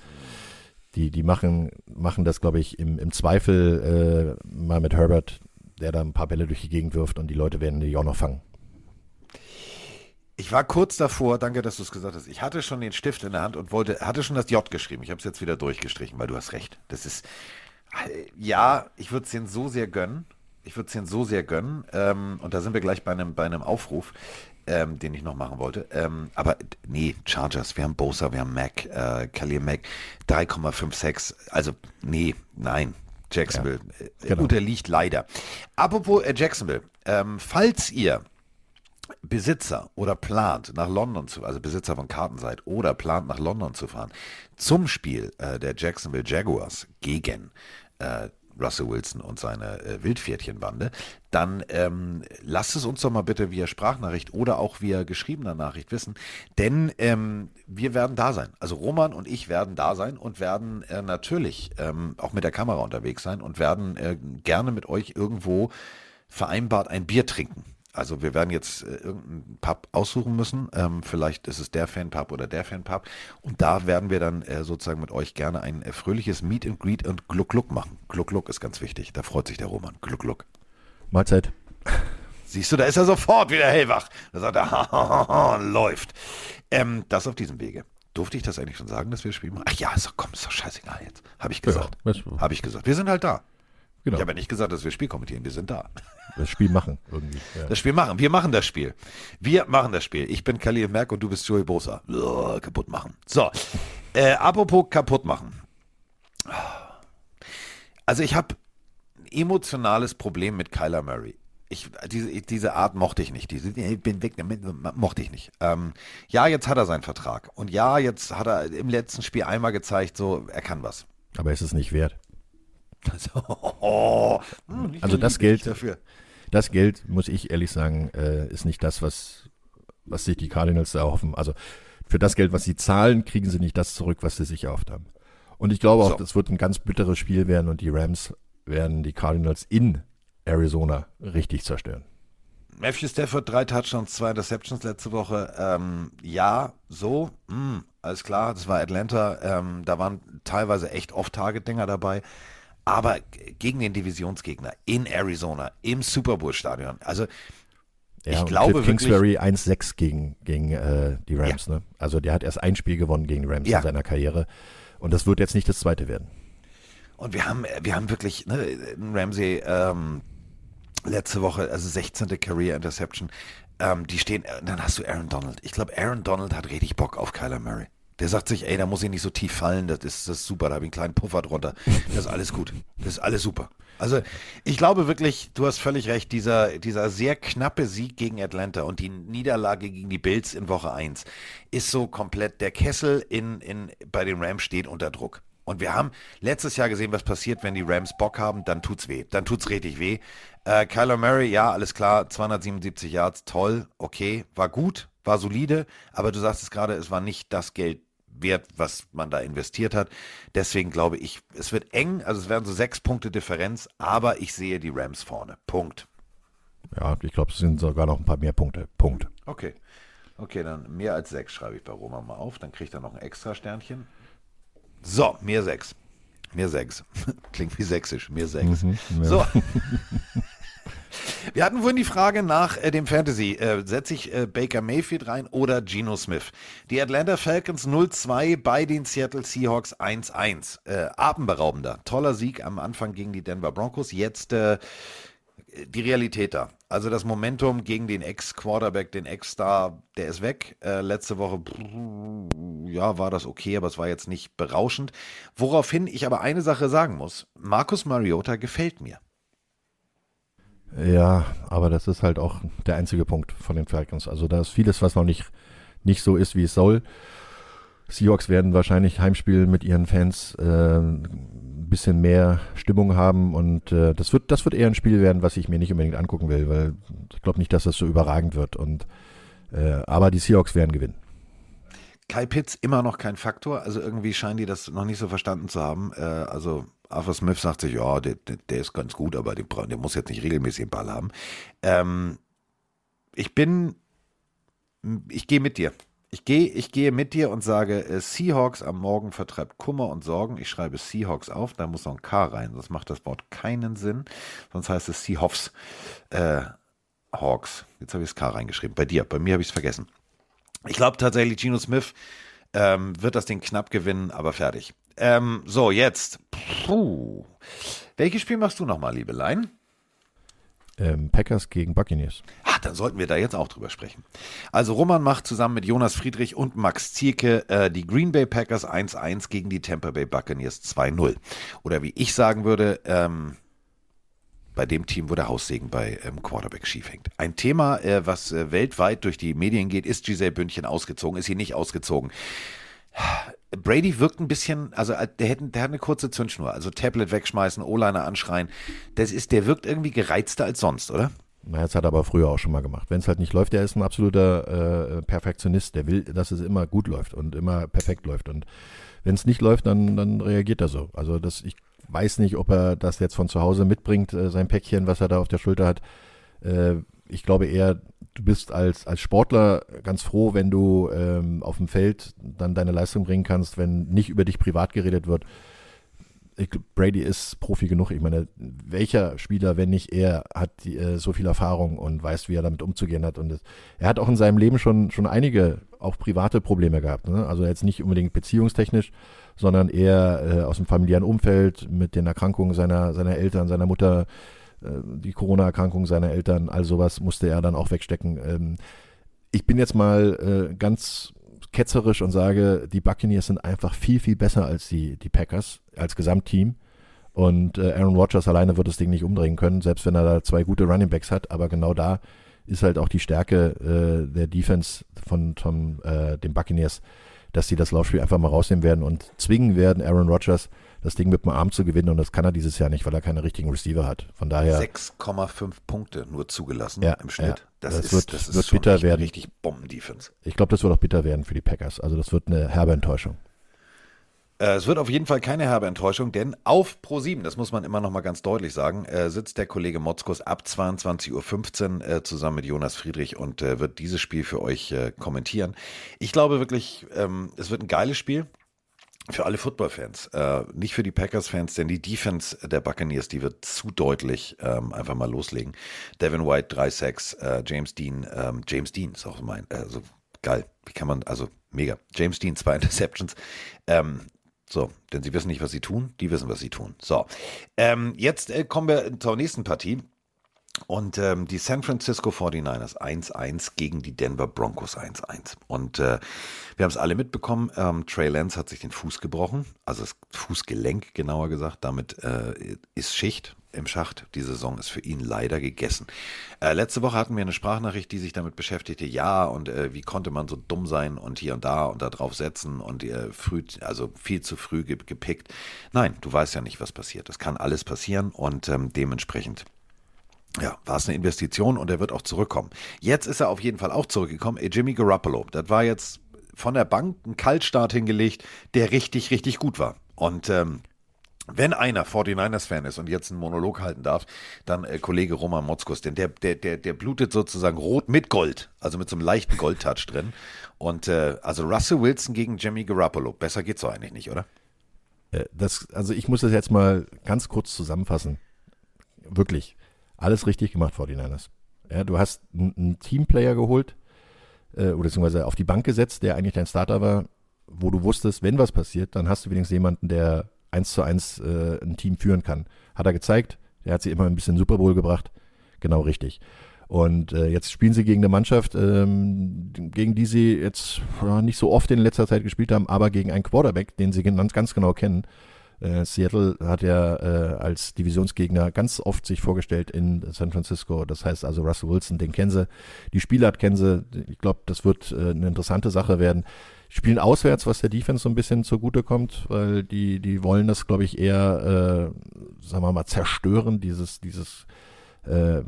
die, die machen, machen das, glaube ich, im, im Zweifel äh, mal mit Herbert, der da ein paar Bälle durch die Gegend wirft und die Leute werden die auch noch fangen. Ich war kurz davor, danke, dass du es gesagt hast. Ich hatte schon den Stift in der Hand und wollte, hatte schon das J geschrieben. Ich habe es jetzt wieder durchgestrichen, weil du hast recht. Das ist, ja, ich würde es denen so sehr gönnen. Ich würde es denen so sehr gönnen. Ähm, und da sind wir gleich bei einem, bei einem Aufruf, ähm, den ich noch machen wollte. Ähm, aber nee, Chargers, wir haben Bosa, wir haben Mac, äh, Khalil Mac, 3,56. Also, nee, nein. Jacksonville ja, äh, genau. unterliegt leider. Apropos äh, Jacksonville, ähm, falls ihr Besitzer oder plant nach London zu, also Besitzer von Karten seid oder plant nach London zu fahren zum Spiel äh, der Jacksonville Jaguars gegen äh, Russell Wilson und seine äh, Wildpferdchenbande, dann ähm, lasst es uns doch mal bitte via Sprachnachricht oder auch via geschriebener Nachricht wissen, denn ähm, wir werden da sein. Also Roman und ich werden da sein und werden äh, natürlich ähm, auch mit der Kamera unterwegs sein und werden äh, gerne mit euch irgendwo vereinbart ein Bier trinken. Also wir werden jetzt äh, irgendeinen Pub aussuchen müssen. Ähm, vielleicht ist es der Fanpub oder der Fanpub. Und da werden wir dann äh, sozusagen mit euch gerne ein äh, fröhliches Meet and Greet und Gluck Gluck machen. Gluck Gluck ist ganz wichtig. Da freut sich der Roman. Gluck Gluck. Mahlzeit. Siehst du, da ist er sofort wieder hellwach. Da sagt er, läuft. Ähm, das auf diesem Wege. Durfte ich das eigentlich schon sagen, dass wir das Spiel machen? Ach ja, doch, komm, ist doch scheißegal jetzt. Habe ich gesagt. Ja, Habe ich gesagt. Wir sind halt da. Genau. Ich habe ja nicht gesagt, dass wir Spiel kommentieren. Wir sind da. Das Spiel machen irgendwie. Ja. Das Spiel machen. Wir machen das Spiel. Wir machen das Spiel. Ich bin Khalil Merk und du bist Joey Bosa. Oh, kaputt machen. So. Äh, apropos kaputt machen. Also ich habe ein emotionales Problem mit Kyler Murray. Ich, diese, diese Art mochte ich nicht. Diese, ich bin weg mochte ich nicht. Ähm, ja, jetzt hat er seinen Vertrag. Und ja, jetzt hat er im letzten Spiel einmal gezeigt, so, er kann was. Aber ist es nicht wert? Also, oh, also das Geld, dafür. das Geld, muss ich ehrlich sagen, äh, ist nicht das, was, was sich die Cardinals erhoffen. Also für das Geld, was sie zahlen, kriegen sie nicht das zurück, was sie sich erhofft haben. Und ich glaube auch, so. das wird ein ganz bitteres Spiel werden und die Rams werden die Cardinals in Arizona richtig zerstören. Matthew Stafford, drei Touchdowns, zwei Interceptions letzte Woche. Ähm, ja, so, mh, hm, alles klar, das war Atlanta. Ähm, da waren teilweise echt Off-Target-Dinger dabei aber gegen den Divisionsgegner in Arizona, im Super Bowl-Stadion. Also ja, ich glaube Cliff Kingsbury 1-6 gegen, gegen äh, die Rams. Ja. Ne? Also der hat erst ein Spiel gewonnen gegen die Rams ja. in seiner Karriere. Und das wird jetzt nicht das zweite werden. Und wir haben, wir haben wirklich, ne, Ramsey ähm, letzte Woche, also 16. Career Interception, ähm, die stehen, dann hast du Aaron Donald. Ich glaube, Aaron Donald hat richtig Bock auf Kyler Murray. Der sagt sich, ey, da muss ich nicht so tief fallen, das ist, das ist super, da habe ich einen kleinen Puffer drunter. Das ist alles gut. Das ist alles super. Also ich glaube wirklich, du hast völlig recht, dieser, dieser sehr knappe Sieg gegen Atlanta und die Niederlage gegen die Bills in Woche 1 ist so komplett, der Kessel in, in, bei den Rams steht unter Druck. Und wir haben letztes Jahr gesehen, was passiert, wenn die Rams Bock haben, dann tut's weh. Dann tut's richtig weh. Äh, Kyler Murray, ja, alles klar, 277 Yards, toll, okay, war gut, war solide, aber du sagst es gerade, es war nicht das Geld wert, was man da investiert hat. Deswegen glaube ich, es wird eng, also es werden so sechs Punkte Differenz, aber ich sehe die Rams vorne. Punkt. Ja, ich glaube, es sind sogar noch ein paar mehr Punkte. Punkt. Okay. Okay, dann mehr als sechs schreibe ich bei Roma mal auf. Dann kriegt er noch ein extra Sternchen. So, mehr sechs. Mehr sechs. Klingt wie sächsisch. Mehr sechs. Mhm, ja. So. Wir hatten vorhin die Frage nach äh, dem Fantasy. Äh, Setze ich äh, Baker Mayfield rein oder Geno Smith? Die Atlanta Falcons 0-2 bei den Seattle Seahawks 1-1. Äh, atemberaubender. Toller Sieg am Anfang gegen die Denver Broncos. Jetzt äh, die Realität da. Also das Momentum gegen den Ex-Quarterback, den Ex-Star, der ist weg. Äh, letzte Woche, ja, war das okay, aber es war jetzt nicht berauschend. Woraufhin ich aber eine Sache sagen muss. Markus Mariota gefällt mir. Ja, aber das ist halt auch der einzige Punkt von den Falcons. Also da ist vieles, was noch nicht, nicht so ist, wie es soll. Seahawks werden wahrscheinlich Heimspiel mit ihren Fans äh, ein bisschen mehr Stimmung haben und äh, das wird das wird eher ein Spiel werden, was ich mir nicht unbedingt angucken will, weil ich glaube nicht, dass das so überragend wird. Und äh, aber die Seahawks werden gewinnen. Kai Pitts immer noch kein Faktor, also irgendwie scheinen die das noch nicht so verstanden zu haben. Äh, also Arthur Smith sagt sich, ja, der, der ist ganz gut, aber der, der, muss jetzt nicht regelmäßig den Ball haben. Ähm, ich bin, ich gehe mit dir. Ich gehe, ich gehe mit dir und sage, äh, Seahawks am Morgen vertreibt Kummer und Sorgen. Ich schreibe Seahawks auf, da muss noch ein K rein, sonst macht das Wort keinen Sinn. Sonst heißt es Seahawks. Äh, Hawks. Jetzt habe ich das K reingeschrieben. Bei dir, bei mir habe ich es vergessen. Ich glaube tatsächlich, Geno Smith ähm, wird das Ding knapp gewinnen, aber fertig. Ähm, so, jetzt. Puh. Welches Spiel machst du nochmal, Liebelein? Ähm, Packers gegen Buccaneers. Ah, dann sollten wir da jetzt auch drüber sprechen. Also Roman macht zusammen mit Jonas Friedrich und Max Zierke äh, die Green Bay Packers 1-1 gegen die Tampa Bay Buccaneers 2-0. Oder wie ich sagen würde, ähm, bei dem Team, wo der Haussegen bei ähm, Quarterback schief hängt. Ein Thema, äh, was äh, weltweit durch die Medien geht, ist Giselle Bündchen ausgezogen, ist sie nicht ausgezogen. Brady wirkt ein bisschen, also äh, der, hätte, der hat eine kurze Zündschnur. Also Tablet wegschmeißen, O-Liner anschreien. Das ist, der wirkt irgendwie gereizter als sonst, oder? Na, das hat er aber früher auch schon mal gemacht. Wenn es halt nicht läuft, der ist ein absoluter äh, Perfektionist. Der will, dass es immer gut läuft und immer perfekt läuft. Und wenn es nicht läuft, dann, dann reagiert er so. Also das, ich weiß nicht, ob er das jetzt von zu Hause mitbringt, äh, sein Päckchen, was er da auf der Schulter hat. Äh, ich glaube eher, du bist als, als Sportler ganz froh, wenn du ähm, auf dem Feld dann deine Leistung bringen kannst, wenn nicht über dich privat geredet wird. Ich, Brady ist Profi genug. Ich meine, welcher Spieler, wenn nicht er, hat äh, so viel Erfahrung und weiß, wie er damit umzugehen hat. Und das, er hat auch in seinem Leben schon, schon einige, auch private Probleme gehabt. Ne? Also jetzt nicht unbedingt beziehungstechnisch, sondern eher äh, aus dem familiären Umfeld mit den Erkrankungen seiner, seiner Eltern, seiner Mutter, die Corona-Erkrankung seiner Eltern, all sowas musste er dann auch wegstecken. Ähm, ich bin jetzt mal äh, ganz ketzerisch und sage, die Buccaneers sind einfach viel, viel besser als die, die Packers, als Gesamtteam. Und äh, Aaron Rodgers alleine wird das Ding nicht umdrehen können, selbst wenn er da zwei gute Running Backs hat. Aber genau da ist halt auch die Stärke äh, der Defense von, von äh, den Buccaneers, dass sie das Laufspiel einfach mal rausnehmen werden und zwingen werden, Aaron Rodgers das Ding mit dem Arm zu gewinnen und das kann er dieses Jahr nicht, weil er keine richtigen Receiver hat. Von daher 6,5 Punkte nur zugelassen ja, im Schnitt. Ja, das, das, ist, wird, das wird bitter richtig, werden. richtig Bomben-Defense. Ich glaube, das wird auch bitter werden für die Packers. Also das wird eine herbe Enttäuschung. Äh, es wird auf jeden Fall keine herbe Enttäuschung, denn auf Pro7, das muss man immer noch mal ganz deutlich sagen, äh, sitzt der Kollege Motzkus ab 22.15 Uhr äh, zusammen mit Jonas Friedrich und wird dieses Spiel für euch kommentieren. Ich glaube wirklich, ähm, es wird ein geiles Spiel für alle Football-Fans, äh, nicht für die Packers-Fans, denn die Defense der Buccaneers, die wird zu deutlich ähm, einfach mal loslegen. Devin White, 3 Sacks, äh, James Dean, ähm, James Dean ist auch mein, also geil, wie kann man, also mega. James Dean, zwei Interceptions. Ähm, so, denn sie wissen nicht, was sie tun, die wissen, was sie tun. So, ähm, jetzt äh, kommen wir zur nächsten Partie. Und ähm, die San Francisco 49ers 1-1 gegen die Denver Broncos 1-1. Und äh, wir haben es alle mitbekommen, ähm, Trey Lance hat sich den Fuß gebrochen, also das Fußgelenk genauer gesagt. Damit äh, ist Schicht im Schacht. Die Saison ist für ihn leider gegessen. Äh, letzte Woche hatten wir eine Sprachnachricht, die sich damit beschäftigte, ja, und äh, wie konnte man so dumm sein und hier und da und da drauf setzen und äh, früh, also viel zu früh ge gepickt. Nein, du weißt ja nicht, was passiert. Das kann alles passieren und ähm, dementsprechend ja, war es eine Investition und er wird auch zurückkommen. Jetzt ist er auf jeden Fall auch zurückgekommen. Ey, Jimmy Garoppolo, das war jetzt von der Bank ein Kaltstart hingelegt, der richtig, richtig gut war. Und ähm, wenn einer 49ers-Fan ist und jetzt einen Monolog halten darf, dann äh, Kollege Roman Motzkus, denn der, der, der, der blutet sozusagen rot mit Gold, also mit so einem leichten Goldtouch drin. Und äh, also Russell Wilson gegen Jimmy Garoppolo, besser geht's doch eigentlich nicht, oder? Äh, das, also ich muss das jetzt mal ganz kurz zusammenfassen. Wirklich alles richtig gemacht, 49ers. Ja, du hast einen Teamplayer geholt, äh, oder beziehungsweise auf die Bank gesetzt, der eigentlich dein Starter war, wo du wusstest, wenn was passiert, dann hast du wenigstens jemanden, der eins zu eins äh, ein Team führen kann. Hat er gezeigt, der hat sie immer ein bisschen Super Bowl gebracht. Genau richtig. Und äh, jetzt spielen sie gegen eine Mannschaft, ähm, gegen die sie jetzt ja, nicht so oft in letzter Zeit gespielt haben, aber gegen einen Quarterback, den sie ganz, ganz genau kennen. Äh, Seattle hat ja äh, als Divisionsgegner ganz oft sich vorgestellt in San Francisco. Das heißt also Russell Wilson, den kennen sie. Die Spielart kennen sie. Ich glaube, das wird äh, eine interessante Sache werden. Spielen auswärts, was der Defense so ein bisschen zugute kommt, weil die, die wollen das, glaube ich, eher, äh, sagen wir mal, zerstören, dieses, dieses äh,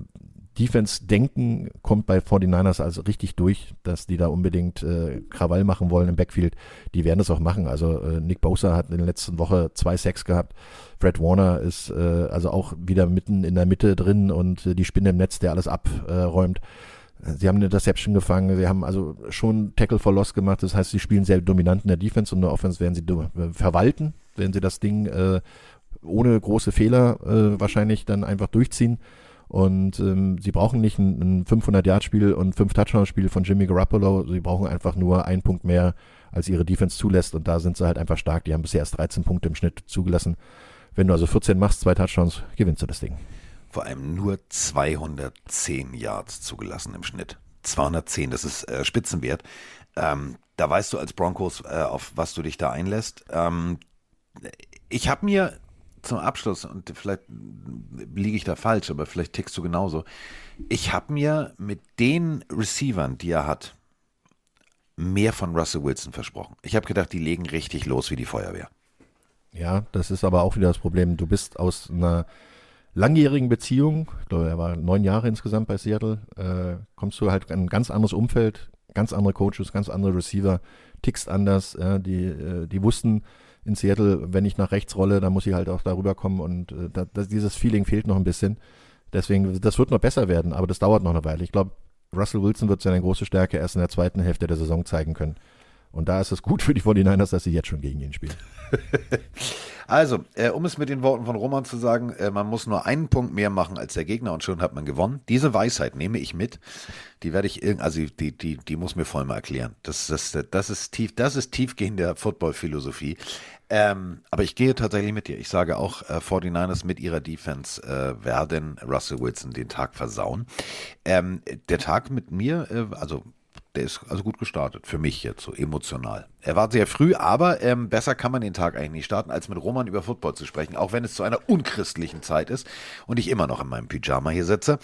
Defense-Denken kommt bei 49ers also richtig durch, dass die da unbedingt äh, Krawall machen wollen im Backfield. Die werden das auch machen. Also äh, Nick Bosa hat in der letzten Woche zwei Sacks gehabt. Fred Warner ist äh, also auch wieder mitten in der Mitte drin und äh, die Spinne im Netz, der alles abräumt. Sie haben eine Interception gefangen, sie haben also schon Tackle for Loss gemacht, das heißt, sie spielen sehr dominant in der Defense und in der Offense werden sie äh, verwalten, werden sie das Ding äh, ohne große Fehler äh, wahrscheinlich dann einfach durchziehen Und ähm, sie brauchen nicht ein, ein 500-Yard-Spiel und 5-Touchdown-Spiel von Jimmy Garoppolo. Sie brauchen einfach nur einen Punkt mehr, als ihre Defense zulässt. Und da sind sie halt einfach stark. Die haben bisher erst 13 Punkte im Schnitt zugelassen. Wenn du also 14 machst, zwei Touchdowns, gewinnst du das Ding. Vor allem nur 210 Yards zugelassen im Schnitt. 210, das ist äh, Spitzenwert. Ähm, da weißt du als Broncos, äh, auf was du dich da einlässt. Ähm, ich habe mir zum Abschluss, und vielleicht liege ich da falsch, aber vielleicht tickst du genauso. Ich habe mir mit den Receivern, die er hat, mehr von Russell Wilson versprochen. Ich habe gedacht, die legen richtig los wie die Feuerwehr. Ja, das ist aber auch wieder das Problem. Du bist aus einer langjährigen Beziehung, ich glaube, er war neun Jahre insgesamt bei Seattle, äh, kommst du halt in ein ganz anderes Umfeld, ganz andere Coaches, ganz andere Receiver, tickst anders. Ja, die, äh, die wussten in Seattle, wenn ich nach rechts rolle, dann muss ich halt auch darüber kommen und äh, da, das, dieses Feeling fehlt noch ein bisschen. Deswegen, das wird noch besser werden, aber das dauert noch eine Weile. Ich glaube, Russell Wilson wird seine große Stärke erst in der zweiten Hälfte der Saison zeigen können. Und da ist es gut für die 49ers, dass sie jetzt schon gegen ihn spielen. also, äh, um es mit den Worten von Roman zu sagen, äh, man muss nur einen Punkt mehr machen als der Gegner und schon hat man gewonnen. Diese Weisheit nehme ich mit. Die werde ich irgendwie, also die, die, die muss mir voll mal erklären. Das, das, das ist tief, das ist tiefgehende Football-Philosophie. Ähm, aber ich gehe tatsächlich mit dir. Ich sage auch, äh, 49ers mit ihrer Defense äh, werden Russell Wilson den Tag versauen. Ähm, der Tag mit mir, äh, also der ist also gut gestartet, für mich jetzt so emotional. Er war sehr früh, aber ähm, besser kann man den Tag eigentlich nicht starten, als mit Roman über Football zu sprechen, auch wenn es zu einer unchristlichen Zeit ist und ich immer noch in meinem Pyjama hier sitze.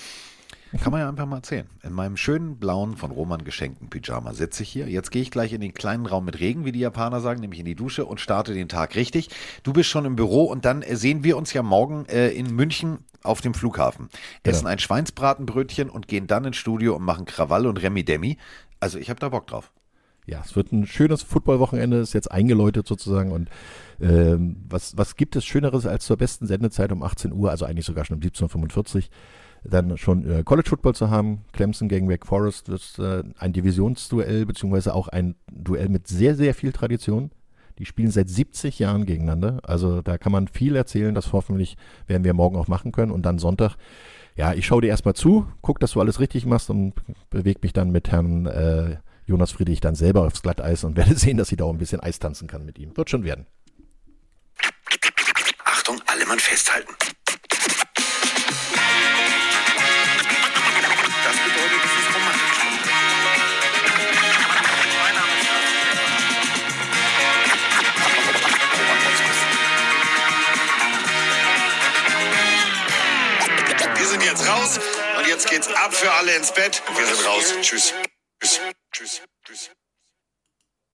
Kann man ja einfach mal erzählen. In meinem schönen blauen, von Roman geschenkten Pyjama sitze ich hier. Jetzt gehe ich gleich in den kleinen Raum mit Regen, wie die Japaner sagen, nämlich in die Dusche und starte den Tag richtig. Du bist schon im Büro und dann äh, sehen wir uns ja morgen äh, in München auf dem Flughafen. Essen ein Schweinsbratenbrötchen und gehen dann ins Studio und machen Krawall und Remi Demi. Also ich habe da Bock drauf. Ja, es wird ein schönes Footballwochenende, ist jetzt eingeläutet sozusagen. Und ähm, was, was gibt es Schöneres als zur besten Sendezeit um 18 Uhr, also eigentlich sogar schon um 17.45 Uhr, dann schon äh, College Football zu haben. Clemson gegen Wake Forest ist äh, ein Divisionsduell, beziehungsweise auch ein Duell mit sehr, sehr viel Tradition. Die spielen seit 70 Jahren gegeneinander. Also da kann man viel erzählen. Das hoffentlich werden wir morgen auch machen können. Und dann Sonntag ja, ich schaue dir erstmal zu, guck, dass du alles richtig machst und bewege mich dann mit Herrn äh, Jonas Friedrich dann selber aufs Glatteis und werde sehen, dass ich da auch ein bisschen Eis tanzen kann mit ihm. Wird schon werden. Achtung, alle Mann festhalten. Jetzt raus und jetzt geht's ab für alle ins Bett. Wir sind raus. Tschüss. Tschüss. Tschüss. Tschüss.